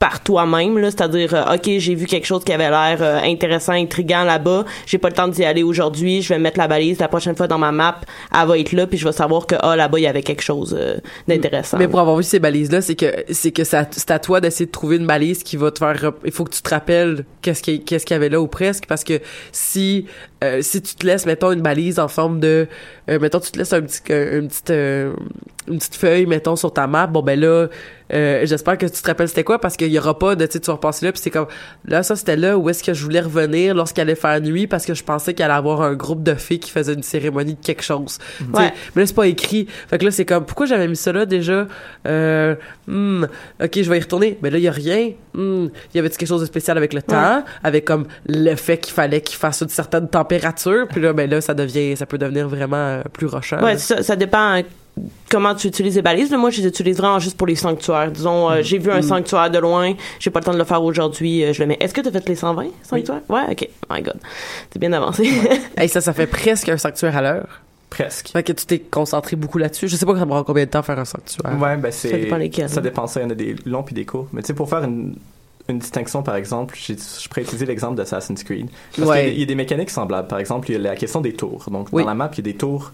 Par toi-même là. C'est-à-dire euh, OK, j'ai vu quelque chose qui avait l'air euh, intéressant, intriguant là-bas, j'ai pas le temps d'y aller aujourd'hui, je vais mettre la balise la prochaine fois dans ma map, elle va être là puis je vais savoir que ah là-bas il y avait quelque chose euh, d'intéressant. Mais pour avoir vu ces balises là, c'est que c'est que c'est à toi d'essayer de trouver une balise qui va te faire il faut que tu te rappelles qu'est-ce qu'il qu'est-ce qu'il y avait là ou presque parce que si si tu te laisses mettons une balise en forme de mettons tu te laisses un petit un, une petite une petite feuille mettons sur ta map, bon ben là euh, j'espère que tu te rappelles c'était quoi parce qu'il y aura pas de tu sais tu vas repasser là puis c'est comme là ça c'était là où est-ce que je voulais revenir lorsqu'il allait faire nuit parce que je pensais qu'il allait avoir un groupe de filles qui faisait une cérémonie de quelque chose. Ouais. mais là c'est pas écrit. Fait que là c'est comme pourquoi j'avais mis ça là déjà? Euh, hmm, OK, je vais y retourner. Mais là il y a rien. Hmm, il y avait quelque chose de spécial avec le temps, avec comme le fait qu'il fallait qu'il fasse une certaine température, puis là ben là ça devient ça peut devenir vraiment euh, plus rochant. Ouais, ça, ça dépend comment tu utilises les balises. Moi, je les utilise vraiment juste pour les sanctuaires. Disons, euh, j'ai vu un Mm. sanctuaire de loin, j'ai pas le temps de le faire aujourd'hui, euh, je le mets. Est-ce que tu as fait les 120 sanctuaires? Ouais, OK. My God. C'est bien avancé. Hey, ça ça fait presque un sanctuaire à l'heure. Presque. Fait que tu t'es concentré beaucoup là-dessus. Je sais pas ça prend combien de temps faire un sanctuaire. Ouais, ben c'est. Ça dépend lesquels. Ça dépend, ça. Il y en a des longs puis des courts. Mais tu sais, pour faire une, une distinction, par exemple, j'ai- je pourrais utiliser l'exemple d'Assassin's Creed. Parce Ouais. qu'il y a des- il y, a des mécaniques semblables. Par exemple, il y a la question des tours. Donc, Oui. dans la map, il y a des tours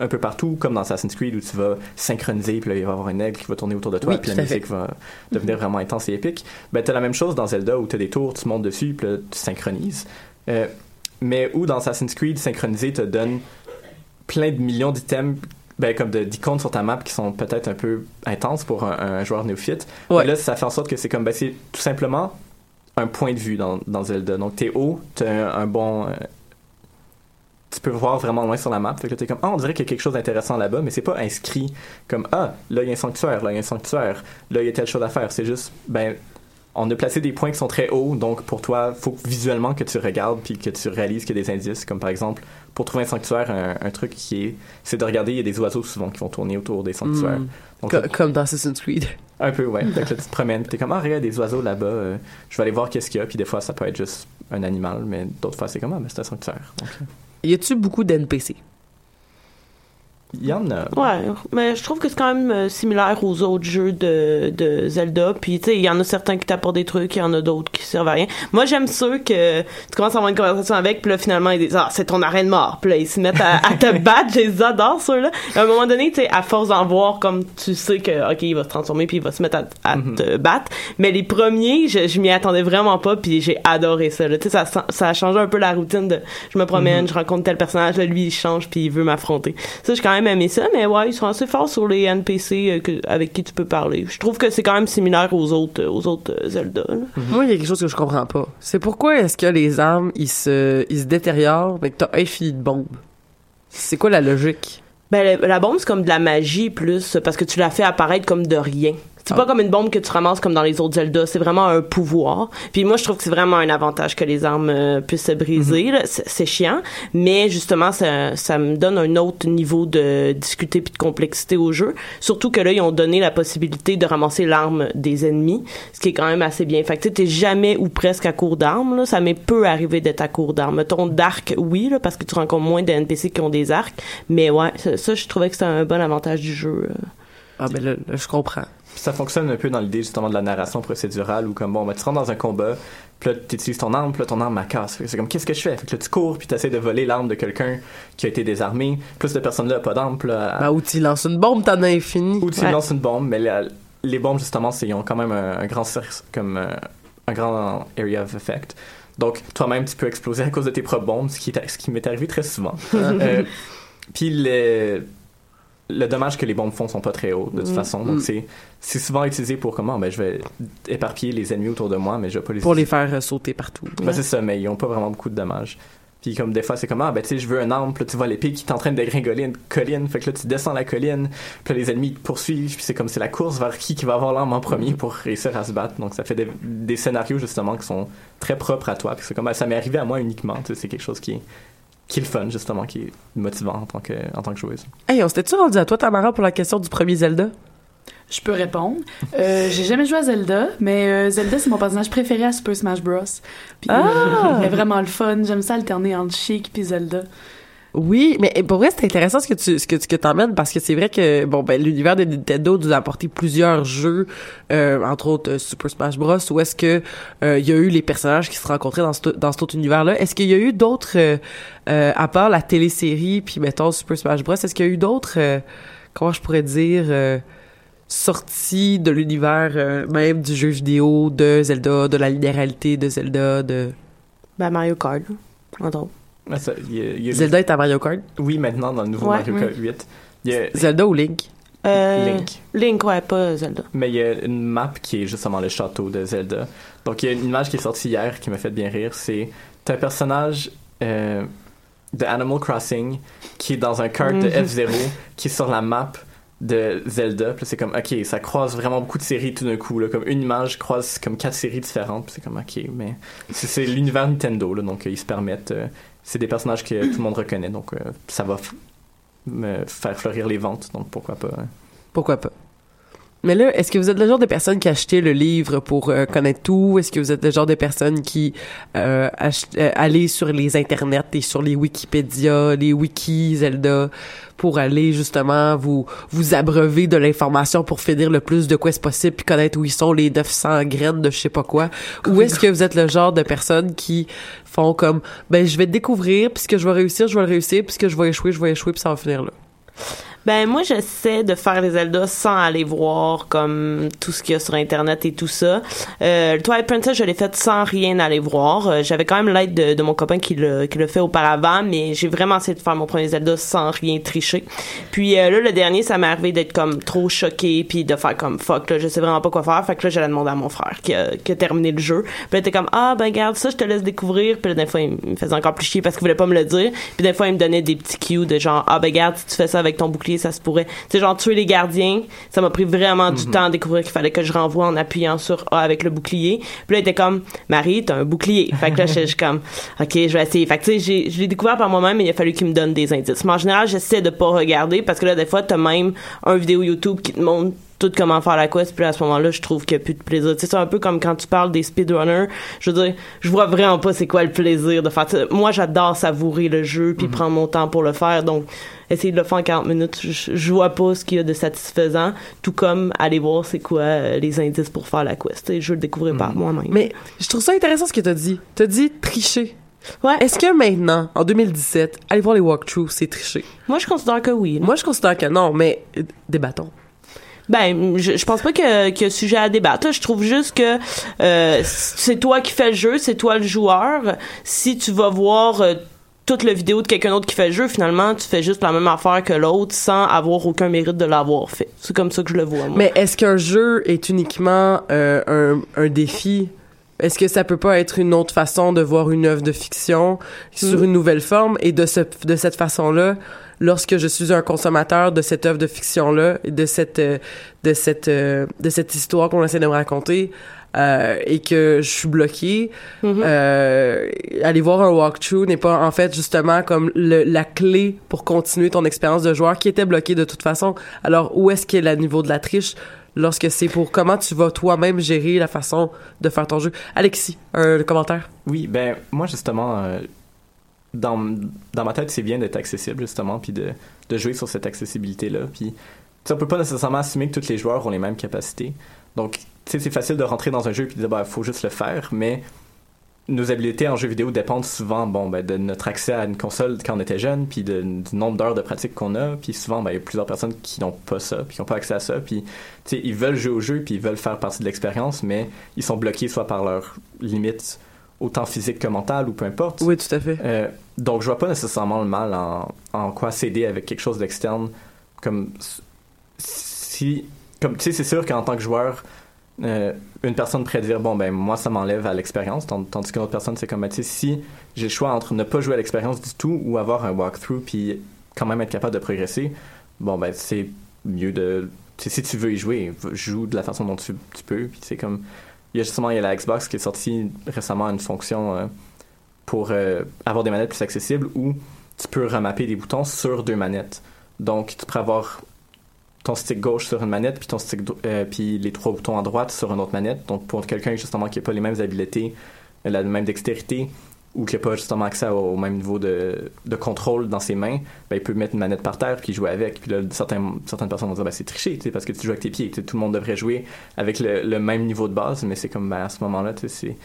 un peu partout, comme dans Assassin's Creed, où tu vas synchroniser, puis là, il va y avoir un aigle qui va tourner autour de toi, Oui, puis la fait. musique va devenir vraiment intense et épique. Ben, t'as la même chose dans Zelda, où t'as des tours, tu montes dessus, puis là, tu synchronises. Euh, mais où dans Assassin's Creed, synchroniser te donne plein de millions d'items ben, comme d'icônes sur ta map qui sont peut-être un peu intenses pour un, un joueur néophyte. Ouais. Mais là, ça fait en sorte que c'est comme, ben, c'est tout simplement un point de vue dans, dans Zelda. Donc, t'es haut, t'as un, un bon... tu peux voir vraiment loin sur la map. Fait que t'es comme, ah, on dirait qu'il y a quelque chose d'intéressant là-bas, mais c'est pas inscrit comme, ah, là, il y a un sanctuaire, là, il y a un sanctuaire, là, il y a telle chose à faire. C'est juste, ben, on a placé des points qui sont très hauts, donc pour toi, faut visuellement que tu regardes puis que tu réalises qu'il y a des indices, comme par exemple, pour trouver un sanctuaire, un, un truc qui est, c'est de regarder, il y a des oiseaux souvent qui vont tourner autour des sanctuaires. Hmm. Donc, comme dans Assassin's Creed. un peu, ouais. Fait que là, tu te promènes, t'es comme, ah, regarde, des oiseaux là-bas, euh, je vais aller voir qu'est-ce qu'il y a, puis des fois, ça peut être juste un animal, mais d'autres fois, c'est comme, ah, mais c'est un sanctuaire. Donc, euh, Y a-tu beaucoup d'NPC? Il y en a. Ouais, mais je trouve que c'est quand même euh, similaire aux autres jeux de, de Zelda. Puis, tu sais, il y en a certains qui t'apportent des trucs, il y en a d'autres qui servent à rien. Moi, j'aime ceux que tu commences à avoir une conversation avec, puis là, finalement, ils disent « Ah, c'est ton arène mort. » Puis là, ils se mettent à, à te battre. Je les adore, ceux-là. À un moment donné, tu sais, à force d'en voir, comme tu sais que, OK, il va se transformer, puis il va se mettre à, à te battre. Mais les premiers, je, je m'y attendais vraiment pas, puis j'ai adoré ça. Tu sais, ça, ça a changé un peu la routine de je me promène, Mhm. je rencontre tel personnage, là, lui, il change, puis il veut m'affronter. Ça, j'ai quand même aimé ça, mais ouais, ils sont assez forts sur les NPC euh, que- avec qui tu peux parler. Je trouve que c'est quand même similaire aux autres, aux autres euh, Zelda. là. Moi, il y a quelque chose que je comprends pas. C'est pourquoi est-ce que les armes, ils se, ils se détériorent, mais que t'as infini de bombes? C'est quoi la logique? Ben, la, la bombe, c'est comme de la magie plus, parce que tu la fais apparaître comme de rien. C'est pas comme une bombe que tu ramasses comme dans les autres Zelda, c'est vraiment un pouvoir. Puis moi je trouve que c'est vraiment un avantage que les armes euh, puissent se briser, là. c'est c'est chiant, mais justement ça, ça me donne un autre niveau de difficulté puis de complexité au jeu, surtout que là ils ont donné la possibilité de ramasser l'arme des ennemis, ce qui est quand même assez bien. Fait que tu sais, t'es jamais ou presque à court d'armes, ça m'est peu arrivé d'être à court d'armes. Mettons d'arc, oui, là, parce que tu rencontres moins de NPC qui ont des arcs, mais ouais, ça, ça, je trouvais que c'était un bon avantage du jeu. euh. Ah, ben là, là, je comprends. Ça fonctionne un peu dans l'idée justement de la narration procédurale où comme bon, ben, tu rentres dans un combat, puis là tu utilises ton arme, puis là ton arme casse. C'est comme qu'est-ce que je fais? Fait que là tu cours puis tu essaies de voler l'arme de quelqu'un qui a été désarmé. Plus cette personne-là pas d'arme, puis là, Ben, ou tu lances une bombe, t'en as infini. ou tu Ouais. lances une bombe, mais la- les bombes justement, c'est ils ont quand même un, un grand comme euh, un grand area of effect. Donc toi-même tu peux exploser à cause de tes propres bombes, ce qui, ce qui m'est arrivé très souvent. Euh, puis le le dommage que les bombes font sont pas très hauts de toute Mm. façon. Donc Mm. c'est souvent utilisé pour comment ben je vais éparpiller les ennemis autour de moi, mais je vais pas les Pour les faire euh, sauter partout. ben, c'est ça, mais ils ont pas vraiment beaucoup de dommages. Puis comme des fois, c'est comme, ah, ben tu sais, je veux un arme, puis là, tu vois l'épée qui est en train de dégringoler une colline, fait que là, tu descends la colline, puis là, les ennemis te poursuivent, puis c'est comme, c'est la course vers qui qui va avoir l'arme en premier pour réussir à se battre. Donc ça fait des, des scénarios, justement, qui sont très propres à toi, puis c'est comme, ah, ça m'est arrivé à moi uniquement, tu sais, c'est quelque chose qui est, qui est le fun, justement, qui est motivant en tant que, en tant que joueuse. Hey, on s'était-tu rendu à toi, Tamara, pour la question du premier Zelda? Je peux répondre. Euh, j'ai jamais joué à Zelda, mais euh, Zelda, c'est mon personnage préféré à Super Smash Bros. Puis, Ah! euh, vraiment le fun. J'aime ça alterner entre Chic puis Zelda. Oui, mais pour vrai, c'est intéressant ce que tu ce que, ce que t'emmènes parce que c'est vrai que bon ben l'univers de Nintendo nous a apporté plusieurs jeux, euh, entre autres euh, Super Smash Bros. Où est-ce que euh, il y a eu les personnages qui se rencontraient dans ce dans cet autre univers-là. Est-ce qu'il y a eu d'autres euh, euh, à part la télésérie puis mettons Super Smash Bros. Est-ce qu'il y a eu d'autres comment je pourrais dire sorties de l'univers même du jeu vidéo de Zelda, de la linéarité de Zelda, de Ben Mario Kart, entre autres. Ah, ça, il y a- il y a- Zelda est à Mario Kart. Oui, maintenant, dans le nouveau Ouais. Mario Kart 8. Il y a Zelda ou Link? Euh, Link. Link, ouais, pas Zelda. Mais il y a une map qui est justement le château de Zelda. Donc il y a une image qui est sortie hier qui m'a fait bien rire. C'est un personnage euh, de Animal Crossing qui est dans un kart de Mhm. F-Zero qui est sur la map de Zelda. Puis c'est comme ok, ça croise vraiment beaucoup de séries tout d'un coup. Là, comme une image croise comme quatre séries différentes. Puis c'est comme ok, mais c'est, l'univers Nintendo là, donc euh, ils se permettent. euh, c'est des personnages que tout le monde reconnaît, donc euh, ça va me faire fleurir les ventes. Donc pourquoi pas. Pourquoi pas? Mais là, est-ce que vous êtes le genre de personne qui achetait le livre pour euh, connaître tout? Est-ce que vous êtes le genre de personne qui euh, euh, allait sur les internets et sur les Wikipédia, les wikis Zelda pour aller justement vous vous abreuver de l'information pour finir le plus de quests possible puis connaître où ils sont les 900 graines de je sais pas quoi? Ou est-ce que vous êtes le genre de personne qui font comme ben je vais découvrir puis ce que je vais réussir, je vais le réussir puis ce que je vais échouer, je vais échouer puis ça va finir là? Ben moi j'essaie de faire les Zelda sans aller voir comme tout ce qu'il y a sur internet et tout ça. Euh, le Twilight Princess je l'ai fait sans rien aller voir. Euh, J'avais quand même l'aide de, de mon copain qui l'a qui l'a fait auparavant, mais j'ai vraiment essayé de faire mon premier Zelda sans rien tricher. Puis euh, là le dernier ça m'est arrivé d'être comme trop choqué puis de faire comme fuck là je sais vraiment pas quoi faire. Fait que là j'allais demander à mon frère qui a, qui a terminé le jeu. Puis là était comme ah ben garde ça je te laisse découvrir. Puis là des fois il me faisait encore plus chier parce qu'il voulait pas me le dire. Puis des fois il me donnait des petits cues de genre ah ben garde si tu fais ça avec ton bouclier ça se pourrait. Tu sais genre tuer les gardiens ça m'a pris vraiment du temps à découvrir qu'il fallait que je renvoie en appuyant sur A avec le bouclier. Puis là il était comme Marie t'as un bouclier. Fait que là j'étais juste comme ok je vais essayer. Fait que tu sais je l'ai découvert par moi-même mais il a fallu qu'il me donne des indices. Mais en général j'essaie de pas regarder parce que là des fois t'as même un vidéo YouTube qui te montre tout comment faire la quest puis là, à ce moment-là je trouve qu'il n'y a plus de plaisir tu sais c'est un peu comme quand tu parles des speedrunners je veux dire je vois vraiment pas c'est quoi le plaisir de faire ça moi j'adore savourer le jeu puis prendre mon temps pour le faire donc essayer de le faire en 40 minutes je, je vois pas ce qu'il y a de satisfaisant tout comme aller voir c'est quoi euh, les indices pour faire la quest sais, je veux le découvrir par moi-même Mais je trouve ça intéressant ce que t'as dit. T'as dit tricher. Ouais. Est-ce que maintenant, en 2017, aller voir les walkthroughs, c'est tricher? moi je considère que oui là. Moi, je considère que non, mais euh, débattons. Ben, je, je pense pas que- qu'il y a sujet à débattre. Je trouve juste que euh, c'est toi qui fais le jeu, c'est toi le joueur. Si tu vas voir euh, toute la vidéo de quelqu'un d'autre qui fait le jeu, finalement, tu fais juste la même affaire que l'autre sans avoir aucun mérite de l'avoir fait. C'est comme ça que je le vois, moi. Mais est-ce qu'un jeu est uniquement euh, un, un défi? Est-ce que ça peut pas être une autre façon de voir une œuvre de fiction sur Mm. une nouvelle forme et de ce de cette façon-là lorsque je suis un consommateur de cette œuvre de fiction là et de cette euh, de cette euh, de cette histoire qu'on essaie de me raconter euh, et que je suis bloqué Mm-hmm. euh, aller voir un walkthrough n'est pas en fait justement comme le, la clé pour continuer ton expérience de joueur qui était bloqué de toute façon. Alors où est-ce qu'est le niveau de la triche lorsque c'est pour comment tu vas toi-même gérer la façon de faire ton jeu? Alexis un commentaire? Oui, ben moi justement, euh, dans, dans ma tête, c'est bien d'être accessible justement, puis de, de jouer sur cette accessibilité-là. Puis on peut pas nécessairement assumer que tous les joueurs ont les mêmes capacités. Donc, tu sais, c'est facile de rentrer dans un jeu puis de dire, bah, faut juste le faire, mais nos habiletés en jeu vidéo dépendent souvent, bon, ben, de notre accès à une console quand on était jeune, puis de- du nombre d'heures de pratique qu'on a, puis souvent, ben, il y a plusieurs personnes qui n'ont pas ça, puis qui n'ont pas accès à ça, puis, tu sais, ils veulent jouer au jeu, puis ils veulent faire partie de l'expérience, mais ils sont bloqués soit par leurs limites autant physiques que mentales, ou peu importe. oui tout à fait Euh, donc, je vois pas nécessairement le mal en, en quoi s'aider avec quelque chose d'externe. Comme si, comme tu sais, c'est sûr qu'en tant que joueur, euh, une personne pourrait dire bon ben moi ça m'enlève à l'expérience, tand- tandis qu'une autre personne c'est comme ben, tu sais si j'ai le choix entre ne pas jouer à l'expérience du tout ou avoir un walkthrough puis quand même être capable de progresser, bon ben c'est mieux de tu sais, si tu veux y jouer, joue de la façon dont tu, tu peux. Puis c'est comme il y a justement il y a la Xbox qui est sortie récemment une fonction euh, pour euh, avoir des manettes plus accessibles où tu peux remapper des boutons sur deux manettes. Donc, tu pourrais avoir ton stick gauche sur une manette, puis ton stick euh, puis les trois boutons à droite sur une autre manette. Donc, pour quelqu'un justement qui n'a pas les mêmes habiletés, la même dextérité, ou qui n'a pas justement accès au, même niveau de, de contrôle dans ses mains, ben, il peut mettre une manette par terre puis jouer avec. Puis là, certains, certaines personnes vont dire ben, c'est triché, tu sais, parce que tu joues avec tes pieds. Tout le monde devrait jouer avec le, le même niveau de base, mais c'est comme ben, à ce moment-là, tu sais, c'est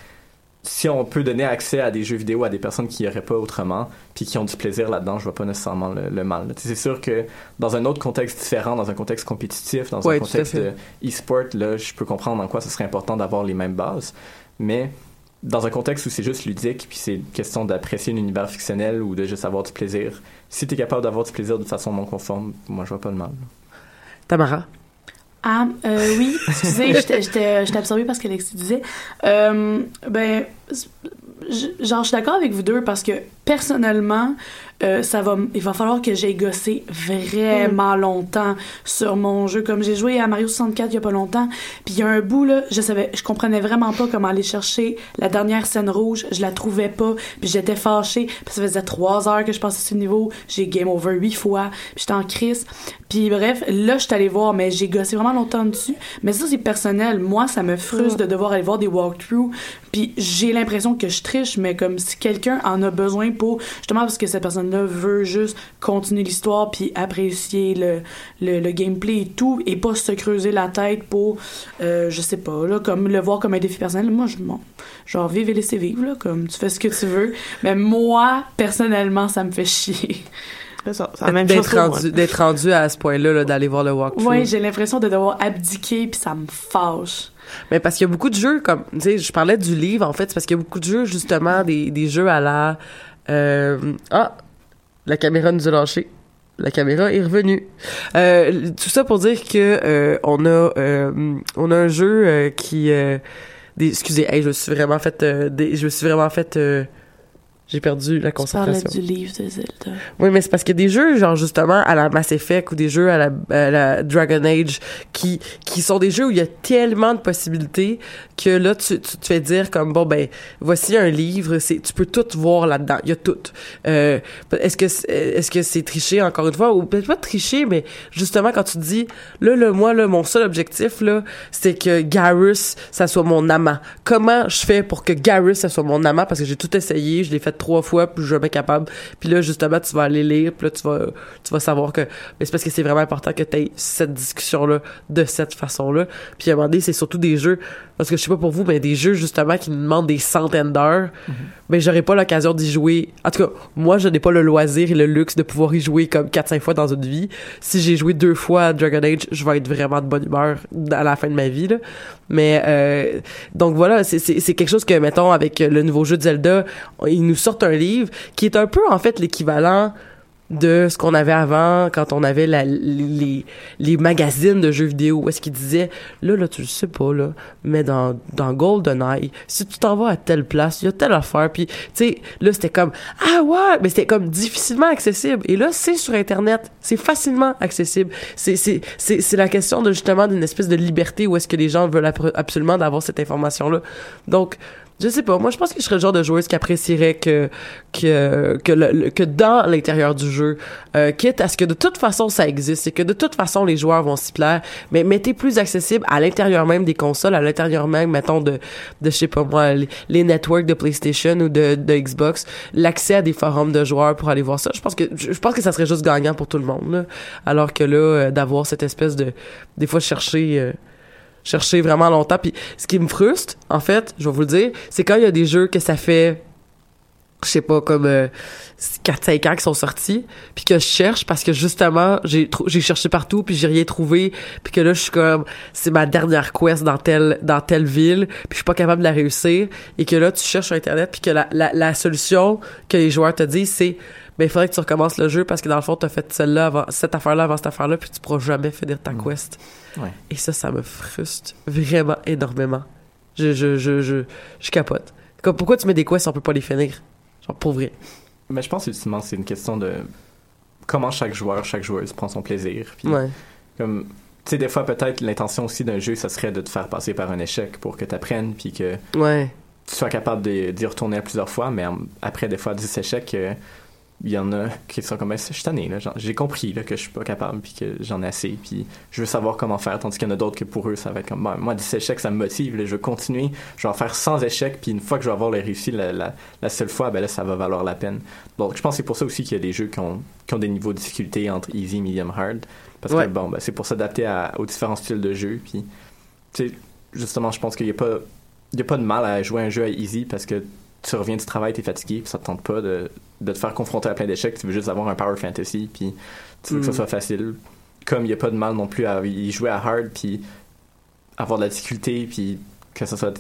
si on peut donner accès à des jeux vidéo à des personnes qui n'y auraient pas autrement, puis qui ont du plaisir là-dedans, je vois pas nécessairement le, le mal. C'est sûr que dans un autre contexte différent, dans un contexte compétitif, dans Ouais, un contexte e-sport, là, je peux comprendre en quoi ce serait important d'avoir les mêmes bases. Mais dans un contexte où c'est juste ludique, puis c'est une question d'apprécier un univers fictionnel ou de juste avoir du plaisir, si tu es capable d'avoir du plaisir de façon non conforme, moi je vois pas le mal. Tamara? Ah, euh, oui, excusez, j'étais- absorbée parce qu'Alexis disait. Euh, ben, genre, je suis d'accord avec vous deux parce que personnellement, euh, ça va, il va falloir que j'aille gosser vraiment longtemps sur mon jeu. Comme j'ai joué à Mario 64 il y a pas longtemps, puis il y a un bout là, je savais, je comprenais vraiment pas comment aller chercher la dernière scène rouge. Je la trouvais pas, puis j'étais fâchée. Puis ça faisait trois heures que je passais ce niveau. J'ai game over huit fois, puis j'étais en crise. Puis bref, là, je suis allée voir, mais j'ai gossé vraiment longtemps dessus. Mais ça, c'est personnel. Moi, ça me frustre de devoir aller voir des walkthroughs. Puis j'ai l'impression que je triche, mais comme si quelqu'un en a besoin pour... Justement parce que cette personne-là veut juste continuer l'histoire puis apprécier le, le, le gameplay et tout, et pas se creuser la tête pour, euh, je sais pas, là, comme le voir comme un défi personnel. Moi, je bon, genre, vive et laissez vivre, là, comme tu fais ce que tu veux. Mais moi, personnellement, ça me fait chier. Ça, d'être rendu à ce point-là là, d'aller voir le walkthrough Ouais, j'ai l'impression de devoir abdiquer puis ça me fâche. Mais parce qu'il y a beaucoup de jeux comme tu sais je parlais du livre en fait c'est parce qu'il y a beaucoup de jeux justement des, des jeux à la euh, ah la caméra nous a lâché la caméra est revenue. Euh, tout ça pour dire que euh, on a on a un jeu qui des, excusez je me suis vraiment fait je me suis vraiment fait j'ai perdu la Tu concentration du livre de Zelda. oui, mais c'est parce qu'il y a des jeux, genre justement, à la Mass Effect ou des jeux à la, à la Dragon Age qui, qui sont des jeux où il y a tellement de possibilités que là, tu, tu te fais dire comme, bon, ben, voici un livre, c'est, tu peux tout voir là-dedans. Il y a tout. Euh, est-ce que, c'est- est-ce que c'est tricher encore une fois? Ou peut-être pas tricher, mais justement, quand tu dis, là, là, moi, là, mon seul objectif, là, c'est que Garrus, ça soit mon amant. Comment je fais pour que Garrus, ça soit mon amant? Parce que j'ai tout essayé, je l'ai fait trois fois, puis je suis jamais capable. Puis là, justement, tu vas aller lire, puis là, tu vas, tu vas savoir que, mais c'est parce que c'est vraiment important que tu aies cette discussion-là de cette façon-là. Puis à un moment donné, c'est surtout des jeux, parce que je sais pas pour vous, mais des jeux, justement, qui nous demandent des centaines d'heures, ben, j'aurais pas l'occasion d'y jouer. En tout cas, moi, je n'ai pas le loisir et le luxe de pouvoir y jouer comme 4-5 fois dans une vie. Si j'ai joué deux fois à Dragon Age, je vais être vraiment de bonne humeur à la fin de ma vie, là. Mais, euh, donc voilà, c'est- quelque chose que, mettons, avec le nouveau jeu de Zelda, ils nous sortent un livre qui est un peu, en fait, l'équivalent de ce qu'on avait avant quand on avait les, les magazines de jeux vidéo où est-ce qu'ils disaient là là tu le sais pas là mais dans dans GoldenEye si tu t'en vas à telle place il y a telle affaire puis tu sais là c'était comme ah ouais mais c'était comme difficilement accessible. Et là c'est sur internet. C'est facilement accessible. C'est c'est c'est c'est la question de justement d'une espèce de liberté où est-ce que les gens veulent absolument d'avoir cette information là donc je sais pas. Moi, je pense que je serais le genre de joueuse qui apprécierait que que que, le, que dans l'intérieur du jeu, euh, quitte à ce que de toute façon ça existe et que de toute façon les joueurs vont s'y plaire, mais mettez plus accessible à l'intérieur même des consoles, à l'intérieur même, mettons de de je sais pas moi, les, les networks de PlayStation ou de, de Xbox, l'accès à des forums de joueurs pour aller voir ça. Je pense que je pense que ça serait juste gagnant pour tout le monde. Là. Alors que là, euh, d'avoir cette espèce de des fois chercher euh, chercher vraiment longtemps. Puis ce qui me frustre, en fait, je vais vous le dire, c'est quand il y a des jeux que ça fait je sais pas comme euh, 4-5 ans qui sont sortis puis que je cherche parce que justement j'ai j'ai cherché partout puis j'ai rien trouvé puis que là je suis comme c'est ma dernière quest dans telle dans telle ville puis je suis pas capable de la réussir et que là tu cherches sur internet puis que la, la, la solution que les joueurs te disent c'est ben il faudrait que tu recommences le jeu parce que dans le fond t'as fait celle-là avant cette affaire-là avant cette affaire-là puis tu pourras jamais finir ta quest Ouais. et ça, ça me frustre vraiment énormément. Je, je, je, je, je capote. Comme, pourquoi tu mets des quests si on peut pas les finir? Genre, pour vrai. Mais je pense ultimement c'est une question de comment chaque joueur, chaque joueuse prend son plaisir. Puis, Ouais. comme tu sais des fois peut-être l'intention aussi d'un jeu ça serait de te faire passer par un échec pour que tu apprennes puis que Ouais. tu sois capable de- d'y retourner à plusieurs fois mais après des fois 10 échecs euh, il y en a qui sont comme Ben, je suis tanné là j'ai compris là, que je suis pas capable puis que j'en ai assez puis je veux savoir comment faire tandis qu'il y en a d'autres que pour eux ça va être comme Ben, moi 10 échecs ça me motive là, je veux continuer je vais en faire 100 échecs puis une fois que je vais avoir les réussi la, la, la seule fois ben là ça va valoir la peine donc je pense que c'est pour ça aussi qu'il y a des jeux qui ont, qui ont des niveaux de difficulté entre easy medium hard parce Ouais. que bon ben, c'est pour s'adapter aux différents styles de jeu puis tu sais justement je pense qu'il y a pas il y a pas de mal à jouer un jeu à easy parce que tu reviens du travail, t'es fatigué, puis ça te tente pas de, de te faire confronter à plein d'échecs, tu veux juste avoir un power fantasy, puis tu veux que ça Mm. soit facile. Comme il y a pas de mal non plus à y jouer à hard, puis avoir de la difficulté, puis que ça soit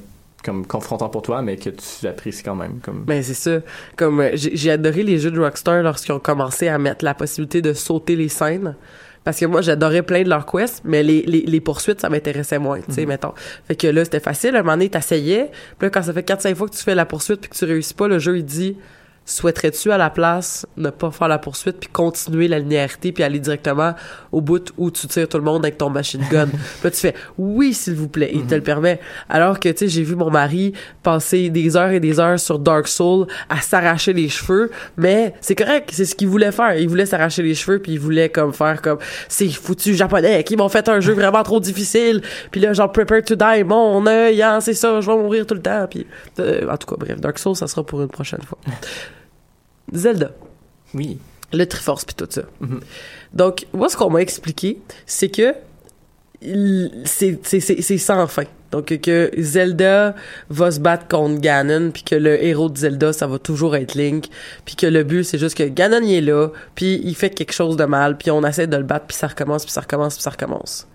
comme confrontant pour toi, mais que tu apprécies quand même. Comme... Ben c'est ça. Comme euh, j'ai adoré les jeux de Rockstar lorsqu'ils ont commencé à mettre la possibilité de sauter les scènes. Parce que moi, j'adorais plein de leurs quests, mais les, les, les poursuites, ça m'intéressait moins, tu sais, Mhm. mettons. Fait que là, c'était facile. À un moment donné, t'essayais. Puis là, quand ça fait 4-5 fois que tu fais la poursuite puis que tu réussis pas, le jeu, il dit souhaiterais-tu à la place ne pas faire la poursuite puis continuer la linéarité puis aller directement au bout où tu tires tout le monde avec ton machine gun? puis là tu fais oui s'il vous plaît, il te le permet. Alors que tu sais j'ai vu mon mari passer des heures et des heures sur Dark Souls à s'arracher les cheveux, mais c'est correct, c'est ce qu'il voulait faire. Il voulait s'arracher les cheveux puis il voulait comme faire comme ces foutus japonais qui m'ont fait un jeu vraiment trop difficile. Puis là genre prepare to die mon œil, hein, c'est ça, je vais mourir tout le temps puis euh, en tout cas bref, Dark Souls ça sera pour une prochaine fois. Zelda. Oui. Le Triforce puis tout ça. Mhm. Donc, moi, ce qu'on m'a expliqué, c'est que c'est c'est- c'est- c'est sans fin. Donc, que Zelda va se battre contre Ganon, puis que le héros de Zelda, ça va toujours être Link, puis que le but, c'est juste que Ganon, il est là, puis il fait quelque chose de mal, puis on essaie de le battre, puis ça recommence, puis ça recommence, puis ça recommence.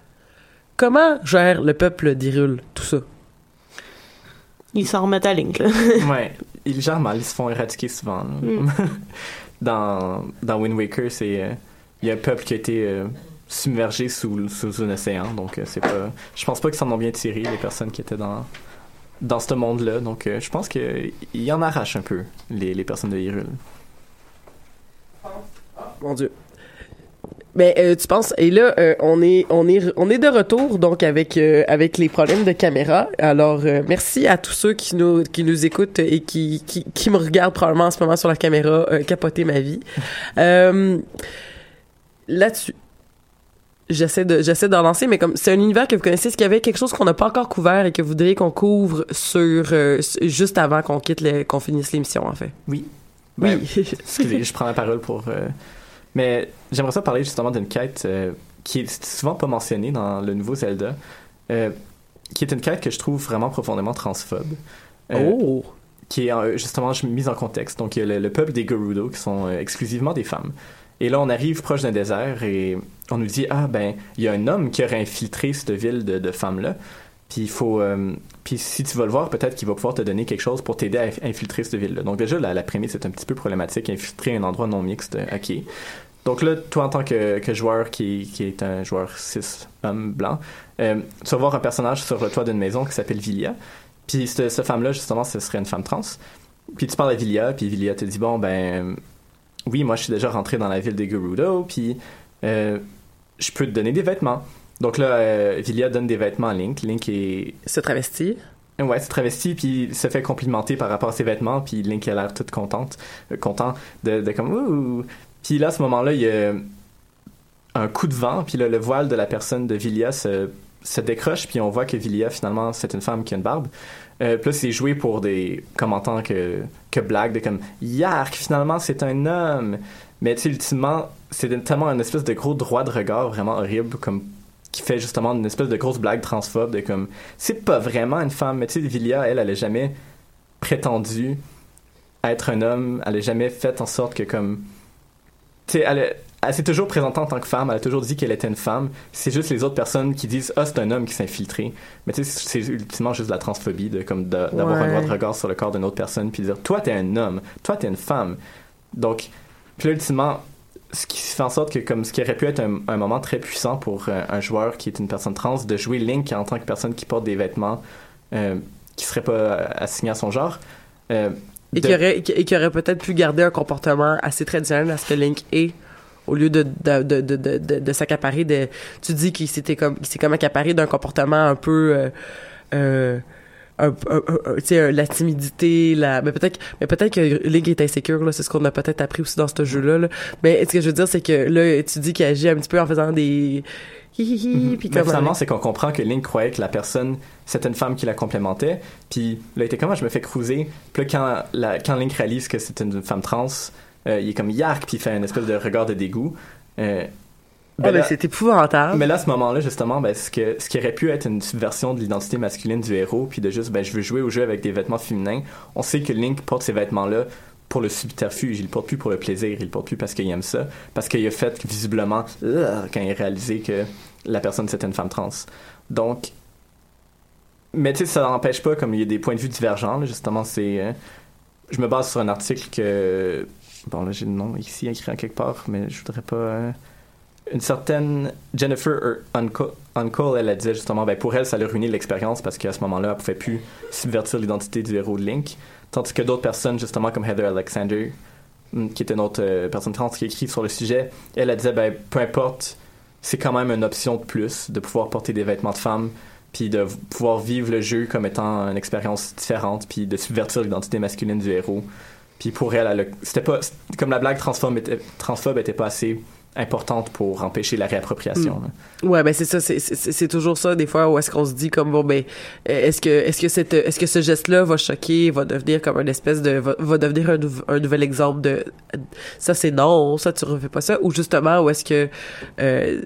Comment gère le peuple d'Hyrule tout ça? Ils s'en remettent à Link, là. ouais, ils gèrent mal, ils se font éradiquer souvent. Mm. dans, dans Wind Waker, c'est euh, il y a un peuple qui a été euh, submergé sous, sous un océan, donc euh, c'est pas. Je pense pas qu'ils s'en ont bien tiré les personnes qui étaient dans dans ce monde-là, donc euh, je pense que il en arrache un peu les, les personnes de Hyrule. Mon Dieu. Mais euh, tu penses et là euh, on est on est on est de retour donc avec euh, avec les problèmes de caméra. Alors merci à tous ceux qui nous qui nous écoutent et qui qui, qui me regardent probablement en ce moment sur la caméra capoter ma vie. Euh, là-dessus J'essaie de j'essaie d'en lancer mais comme c'est un univers que vous connaissez est-ce qu'il y avait quelque chose qu'on n'a pas encore couvert et que vous voudriez qu'on couvre sur juste avant qu'on quitte le, qu'on finisse l'émission en fait? Oui. Oui. Ben, excusez, je prends la parole pour. Mais j'aimerais ça parler justement d'une quête euh, qui est souvent pas mentionnée dans le nouveau Zelda, euh, qui est une quête que je trouve vraiment profondément transphobe. Euh, Oh. Qui est justement mise en contexte. Donc, il y a le, le peuple des Gerudo qui sont exclusivement des femmes. Et là, on arrive proche d'un désert et on nous dit Ah, ben, il y a un homme qui aurait infiltré cette ville de, de femmes-là. Puis il faut, euh, si tu vas le voir, peut-être qu'il va pouvoir te donner quelque chose pour t'aider à inf- infiltrer cette ville-là. Donc déjà, la, la prémisse est un petit peu problématique, infiltrer un endroit non mixte, euh, ok. Donc là, toi en tant que, que joueur qui, qui est un joueur cis homme blanc, euh, tu vas voir un personnage sur le toit d'une maison qui s'appelle Vilia. Puis cette, cette femme-là, justement, ce serait une femme trans. Puis tu parles à Vilia, puis Vilia te dit bon ben oui, moi je suis déjà rentré dans la ville de Gerudo, puis euh, je peux te donner des vêtements. Donc là, euh, Vilia donne des vêtements à Link. Link est. Se travesti. Ouais, c'est travesti, puis se fait complimenter par rapport à ses vêtements, puis Link a l'air toute contente, euh, content de, de comme ouh. Puis là, à ce moment-là, il y a un coup de vent, puis là, le voile de la personne de Vilia se, se décroche, puis on voit que Vilia, finalement, c'est une femme qui a une barbe. Euh, puis là, c'est joué pour des. comme en tant que, que blague, de comme Yark, finalement, c'est un homme. Mais tu sais, ultimement, c'est tellement un espèce de gros droit de regard vraiment horrible, comme qui fait justement une espèce de grosse blague transphobe de comme c'est pas vraiment une femme mais tu sais Vilia elle elle a jamais prétendu être un homme elle a jamais fait en sorte que comme tu sais elle, elle s'est toujours présentée en tant que femme elle a toujours dit qu'elle était une femme c'est juste les autres personnes qui disent ah c'est un homme qui s'est infiltré. Mais tu sais c'est ultimement juste de la transphobie de comme d'avoir un droit de regard sur le corps d'une autre personne puis de dire toi t'es un homme toi t'es une femme. Donc puis là, ultimement ce qui fait en sorte que comme ce qui aurait pu être un, un moment très puissant pour euh, un joueur qui est une personne trans de jouer Link en tant que personne qui porte des vêtements euh, qui serait pas euh, assigné à son genre euh, Et de- qui aurait, et qui aurait peut-être pu garder un comportement assez traditionnel à ce que Link est au lieu de de de de de, s'accaparer de tu dis qu'il s'était comme s'est comme accaparé d'un comportement un peu euh, euh, un, un- euh, la timidité la mais peut-être mais peut-être que Link est insécure là c'est ce qu'on a peut-être appris aussi dans ce jeu là, mais ce que je veux dire c'est que là tu dis qu'il agit un petit peu en faisant des hi hi hi puis Mais finalement, c'est qu'on comprend que Link croyait que la personne, c'était une femme qui la complémentait. Puis là, il était comme, Ah, je me fais cruiser. Puis là, quand, la- quand Link réalise que c'est une femme trans, euh, il est comme yark, puis il fait une espèce de regard de dégoût. Euh, ben, là- c'est épouvantable. Mais là, à ce moment-là, justement, ben, ce, que, ce qui aurait pu être une subversion de l'identité masculine du héros, puis de juste, ben, je veux jouer au jeu avec des vêtements féminins, on sait que Link porte ces vêtements-là pour le subterfuge. Il le porte plus pour le plaisir, il le porte plus parce qu'il aime ça, parce qu'il a fait visiblement Ugh quand il a réalisé que la personne c'était une femme trans. Donc, mais tu sais, ça n'empêche pas, comme il y a des points de vue divergents, là, justement, c'est. euh, je me base sur un article que. Bon, là, j'ai le nom ici écrit en quelque part, mais je voudrais pas. euh, une certaine Jennifer Uncle, elle, elle disait justement, ben, pour elle, ça a ruiné l'expérience parce qu'à ce moment-là, elle pouvait plus subvertir l'identité du héros de Link. Tandis que d'autres personnes, justement, comme Heather Alexander, hum, qui était une autre euh, personne trans qui écrit sur le sujet, elle, elle disait, ben, peu importe, c'est quand même une option de plus de pouvoir porter des vêtements de femme, puis de pouvoir vivre le jeu comme étant une expérience différente, puis de subvertir l'identité masculine du héros. Puis pour elle, c'était pas comme la blague transphobe était, transphobe était pas assez importante pour empêcher la réappropriation. Mm. là. Ouais, ben c'est ça, c'est- toujours ça des fois où est-ce qu'on se dit comme bon ben euh, est-ce que est-ce que cette est-ce que ce geste-là va choquer, va devenir comme une espèce de va, va devenir un, un nouvel exemple de ça c'est non, ça tu refais pas ça? Ou justement où est-ce que euh,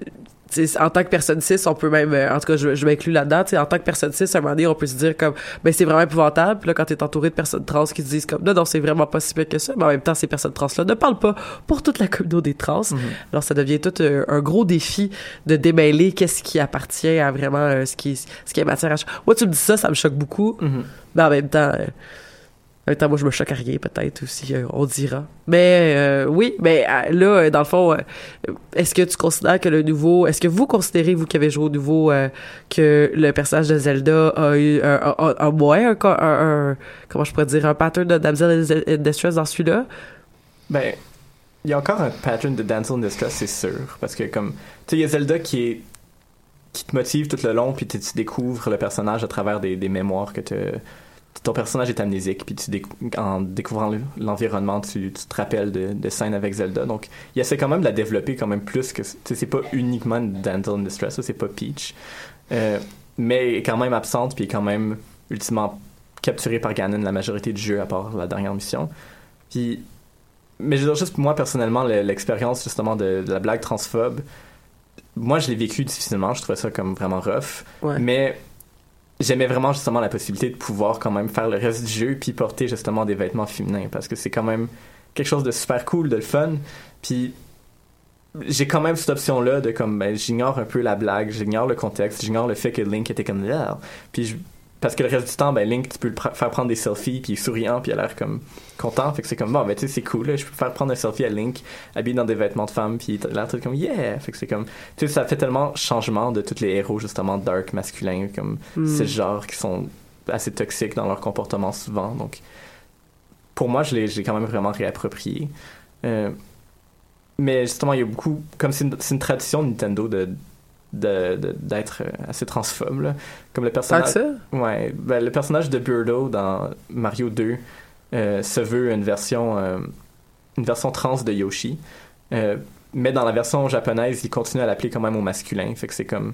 en tant que personne cis, on peut même, euh, en tout cas, je, je m'inclus là-dedans, en tant que personne cis, à un moment donné, on peut se dire comme, ben, c'est vraiment épouvantable. Puis là, quand t'es entouré de personnes trans qui te disent comme, non, non, c'est vraiment pas si pire que ça. Mais en même temps, ces personnes trans-là ne parlent pas pour toute la communauté des trans. Alors, ça devient tout euh, un gros défi de démêler qu'est-ce qui appartient à vraiment euh, ce qui est, ce qui est matière à... Moi, tu me dis ça, ça me choque beaucoup. Mais en même temps, même temps, moi, je me choque à rien, peut-être aussi, euh, on dira. Mais euh, oui, mais euh, là, dans le fond, est-ce que tu considères que le nouveau, est-ce que vous considérez, vous qui avez joué au nouveau, que le personnage de Zelda a eu un, un, un- un- comment je pourrais dire, un pattern de damsel in distress dans celui-là? Ben, il y a encore un pattern de Damsel in Distress, c'est sûr. Parce que, comme, tu sais, il y a Zelda qui est qui te motive tout le long, puis tu tu découvres le personnage à travers des, mémoires que te- ton personnage est amnésique, puis tu en découvrant le- l'environnement, tu, tu te rappelles de, de scènes avec Zelda. Donc, il essaie quand même de la développer quand même plus que, tu sais, c'est pas uniquement une Damsel in Distress, c'est pas Peach. Euh, mais elle est quand même absente, puis est quand même ultimement capturée par Ganon la majorité du jeu, à part la dernière mission. Puis, mais je veux dire, juste moi, personnellement, le- l'expérience justement de, de la blague transphobe, moi, je l'ai vécu difficilement. Je trouvais ça comme vraiment rough. Ouais. Mais j'aimais vraiment justement la possibilité de pouvoir quand même faire le reste du jeu puis porter justement des vêtements féminins parce que c'est quand même quelque chose de super cool, de le fun. Puis j'ai quand même cette option-là de comme, ben, j'ignore un peu la blague, j'ignore le contexte, j'ignore le fait que Link était comme là. Puis je- parce que le reste du temps, ben, Link, tu peux le pr- faire prendre des selfies, puis il est souriant, puis il a l'air comme content. Fait que c'est comme, bon, ben, tu sais, c'est cool, là, je peux faire prendre un selfie à Link, habillé dans des vêtements de femme, puis il a l'air tout comme, yeah! Fait que c'est comme, tu sais, ça fait tellement changement de tous les héros, justement, dark, masculins, comme Mm. ce genre, qui sont assez toxiques dans leur comportement souvent. Donc, pour moi, je l'ai quand même vraiment réapproprié. Euh, mais justement, il y a beaucoup, comme c'est une, une tradition de Nintendo de- d'être euh, assez transphobe là. comme le personnage que ouais ben, le personnage de Birdo dans Mario 2 euh, se veut une version euh, une version trans de Yoshi Euh, mais dans la version japonaise il continue à l'appeler quand même au masculin fait que c'est comme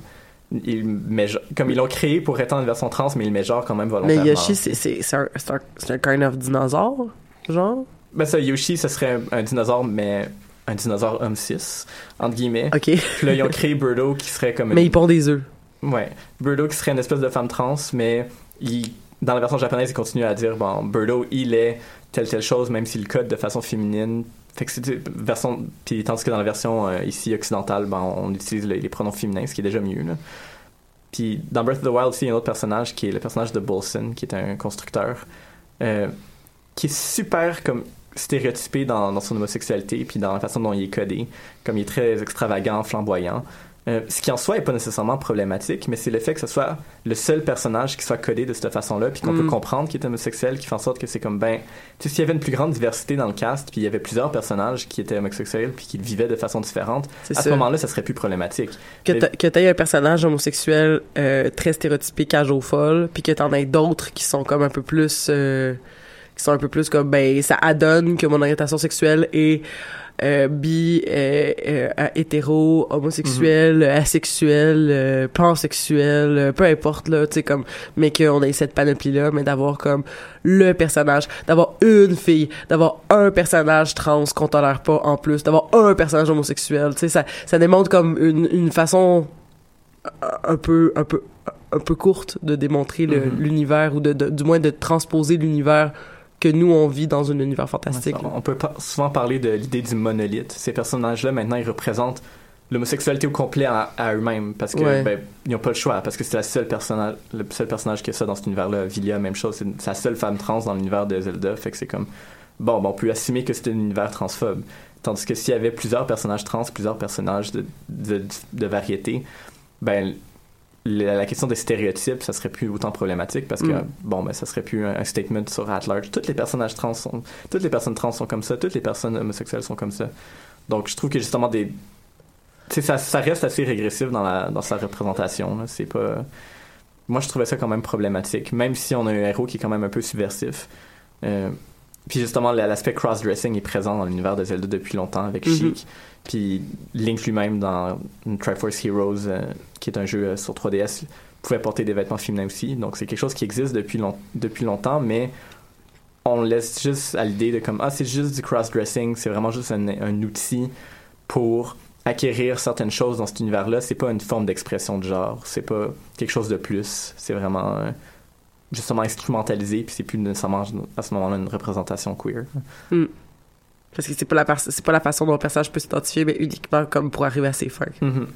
il met, comme ils l'ont créé pour être une version trans mais il met genre quand même Mais volontairement Yoshi, c'est c'est- c'est un, c'est un, c'est un kind of dinosaure, genre? Ben ça, Yoshi, ce serait un, un dinosaure, mais un dinosaure homme 6, entre guillemets. OK. Puis là, ils ont créé Birdo qui serait comme... Mais il pond des œufs. Ouais. Birdo qui serait une espèce de femme trans, mais il, dans la version japonaise, il continue à dire, bon, Birdo, il est telle telle chose, même s'il code de façon féminine. Fait que c'est une version... Puis tandis que dans la version euh, ici occidentale, ben, on utilise le- les pronoms féminins, ce qui est déjà mieux, là. Puis dans Breath of the Wild aussi, il y a un autre personnage qui est le personnage de Bolson, qui est un constructeur, euh, qui est super comme stéréotypé dans, dans son homosexualité, puis dans la façon dont il est codé, comme il est très extravagant, flamboyant. Euh, ce qui en soi est pas nécessairement problématique, mais c'est le fait que ce soit le seul personnage qui soit codé de cette façon-là, puis qu'on Mm. peut comprendre qu'il est homosexuel, qui fait en sorte que c'est comme ben, tu sais, s'il y avait une plus grande diversité dans le cast, puis il y avait plusieurs personnages qui étaient homosexuels, puis qui le vivaient de façon différente, à ce moment-là, ça serait plus problématique. Que Mais- t'aies un personnage homosexuel euh, très stéréotypé, cage au folle, puis que t'en aies d'autres qui sont comme un peu plus... euh, qui sont un peu plus comme, ben, ça adonne que mon orientation sexuelle est euh, bi, euh, euh, hétéro, homosexuel, asexuel, euh, pansexuel, euh, peu importe, là, tu sais, comme, mais qu'on ait cette panoplie-là, mais d'avoir comme le personnage, d'avoir une fille, d'avoir un personnage trans qu'on tolère pas en plus, d'avoir un personnage homosexuel, tu sais, ça, ça démontre comme une, une façon un peu, un peu, un peu courte de démontrer Mhm. l'univers ou de, de- du moins de transposer l'univers que nous on vit dans un univers fantastique. Ouais, on peut pas souvent parler de l'idée du monolithe. Ces personnages-là, maintenant, ils représentent l'homosexualité au complet à, à eux-mêmes parce que Ouais. ben, ils n'ont pas le choix parce que c'est la seule personnage le seul personnage qui a ça dans cet univers-là Vilia même chose c'est la seule femme trans dans l'univers de Zelda fait que c'est comme bon ben, on peut assumer que c'est un univers transphobe tandis que s'il y avait plusieurs personnages trans plusieurs personnages de, de, de variété ben la, la question des stéréotypes ça serait plus autant problématique parce que Mm. bon ben ça serait plus un, un statement sur at large tous les personnages trans sont toutes les personnes trans sont comme ça toutes les personnes homosexuelles sont comme ça donc je trouve que justement des ça, ça reste assez régressif dans, la, dans sa représentation. C'est pas. Moi, je trouvais ça quand même problématique, même si on a un héros qui est quand même un peu subversif. Euh, puis justement, la- l'aspect cross-dressing est présent dans l'univers de Zelda depuis longtemps avec Mhm. Sheik. Puis Link lui-même dans Triforce Heroes, euh, qui est un jeu euh, sur 3DS, pouvait porter des vêtements féminins aussi. Donc c'est quelque chose qui existe depuis, long- depuis longtemps, mais on laisse juste à l'idée de comme ah c'est juste du cross-dressing, c'est vraiment juste un, un outil pour acquérir certaines choses dans cet univers-là. C'est pas une forme d'expression de genre, c'est pas quelque chose de plus. C'est vraiment euh, justement instrumentalisé, puis c'est plus nécessairement à ce moment-là une représentation queer. Mm. Parce que c'est pas la c'est pas la façon dont le personnage peut s'identifier, mais uniquement comme pour arriver à ses fins. Mhm.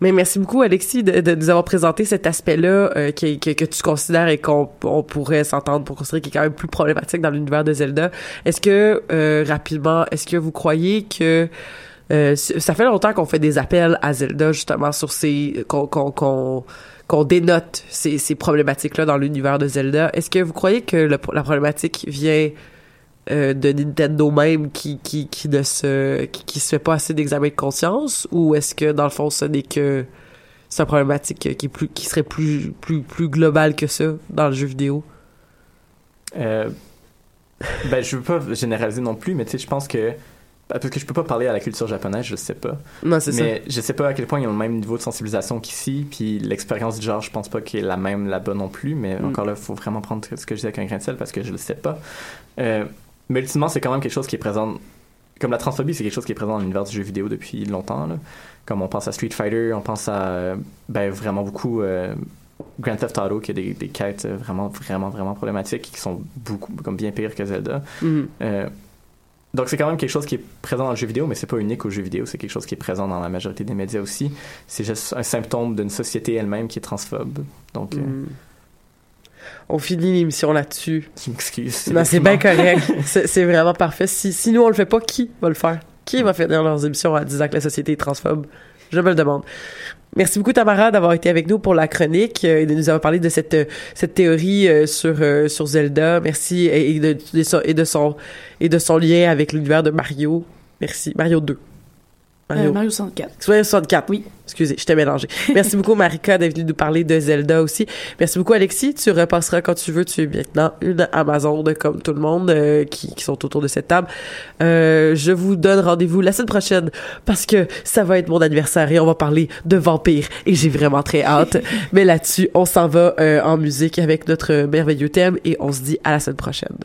Mais merci beaucoup, Alexis, de, de nous avoir présenté cet aspect-là euh, qui, que, que tu considères et qu'on on pourrait s'entendre pour considérer qui est quand même plus problématique dans l'univers de Zelda. Est-ce que, euh, rapidement, est-ce que vous croyez que euh, ça fait longtemps qu'on fait des appels à Zelda, justement, sur ces... qu'on qu'on qu'on dénote ces, ces problématiques-là dans l'univers de Zelda. Est-ce que vous croyez que la problématique vient euh, de Nintendo même qui, qui, ne se qui, qui se fait pas assez d'examen de conscience? Ou est-ce que dans le fond ce n'est que c'est une problématique qui est plus qui serait plus plus plus globale que ça dans le jeu vidéo? Euh, ben, je veux pas généraliser non plus, mais tu sais, je pense que. Parce que je peux pas parler à la culture japonaise, je sais pas. Non, c'est ça. Mais je sais pas à quel point ils ont le même niveau de sensibilisation qu'ici, puis l'expérience du genre, je pense pas qu'elle est la même là-bas non plus, mais Mm. encore là, faut vraiment prendre ce que je dis avec un grain de sel parce que je le sais pas. Euh, mais ultimement, c'est quand même quelque chose qui est présent. Comme la transphobie, c'est quelque chose qui est présent dans l'univers du jeu vidéo depuis longtemps. Là. Comme on pense à Street Fighter, on pense à euh, ben, vraiment beaucoup euh, Grand Theft Auto, qui a des, des quêtes vraiment, vraiment, vraiment problématiques qui sont beaucoup, comme bien pires que Zelda. Mhm. Euh, Donc c'est quand même quelque chose qui est présent dans le jeu vidéo, mais c'est pas unique au jeu vidéo, c'est quelque chose qui est présent dans la majorité des médias aussi. C'est juste un symptôme d'une société elle-même qui est transphobe. Donc, euh, Mm. On finit l'émission là-dessus. je m'excuse. Non, c'est bien correct. C'est c'est vraiment parfait. Si, si nous, on le fait pas, qui va le faire? Qui va finir leurs émissions en disant que la société est transphobe? Je me le demande. Merci beaucoup, Tamara, d'avoir été avec nous pour la chronique euh, et de nous avoir parlé de cette, cette théorie euh, sur, euh, sur Zelda. Merci. Et, de, et, de son, et de son lien avec l'univers de Mario. Merci. Mario 2. Euh, Mario 64. 64. Oui. Excusez, je t'ai mélangé. Merci beaucoup, Marika, d'être venue nous parler de Zelda aussi. Merci beaucoup, Alexis. Tu repasseras quand tu veux. Tu es maintenant une Amazon comme tout le monde euh, qui, qui sont autour de cette table. Euh, je vous donne rendez-vous la semaine prochaine parce que ça va être mon anniversaire et on va parler de vampires et j'ai vraiment très hâte. Mais là-dessus, on s'en va euh, en musique avec notre merveilleux thème et on se dit à la semaine prochaine.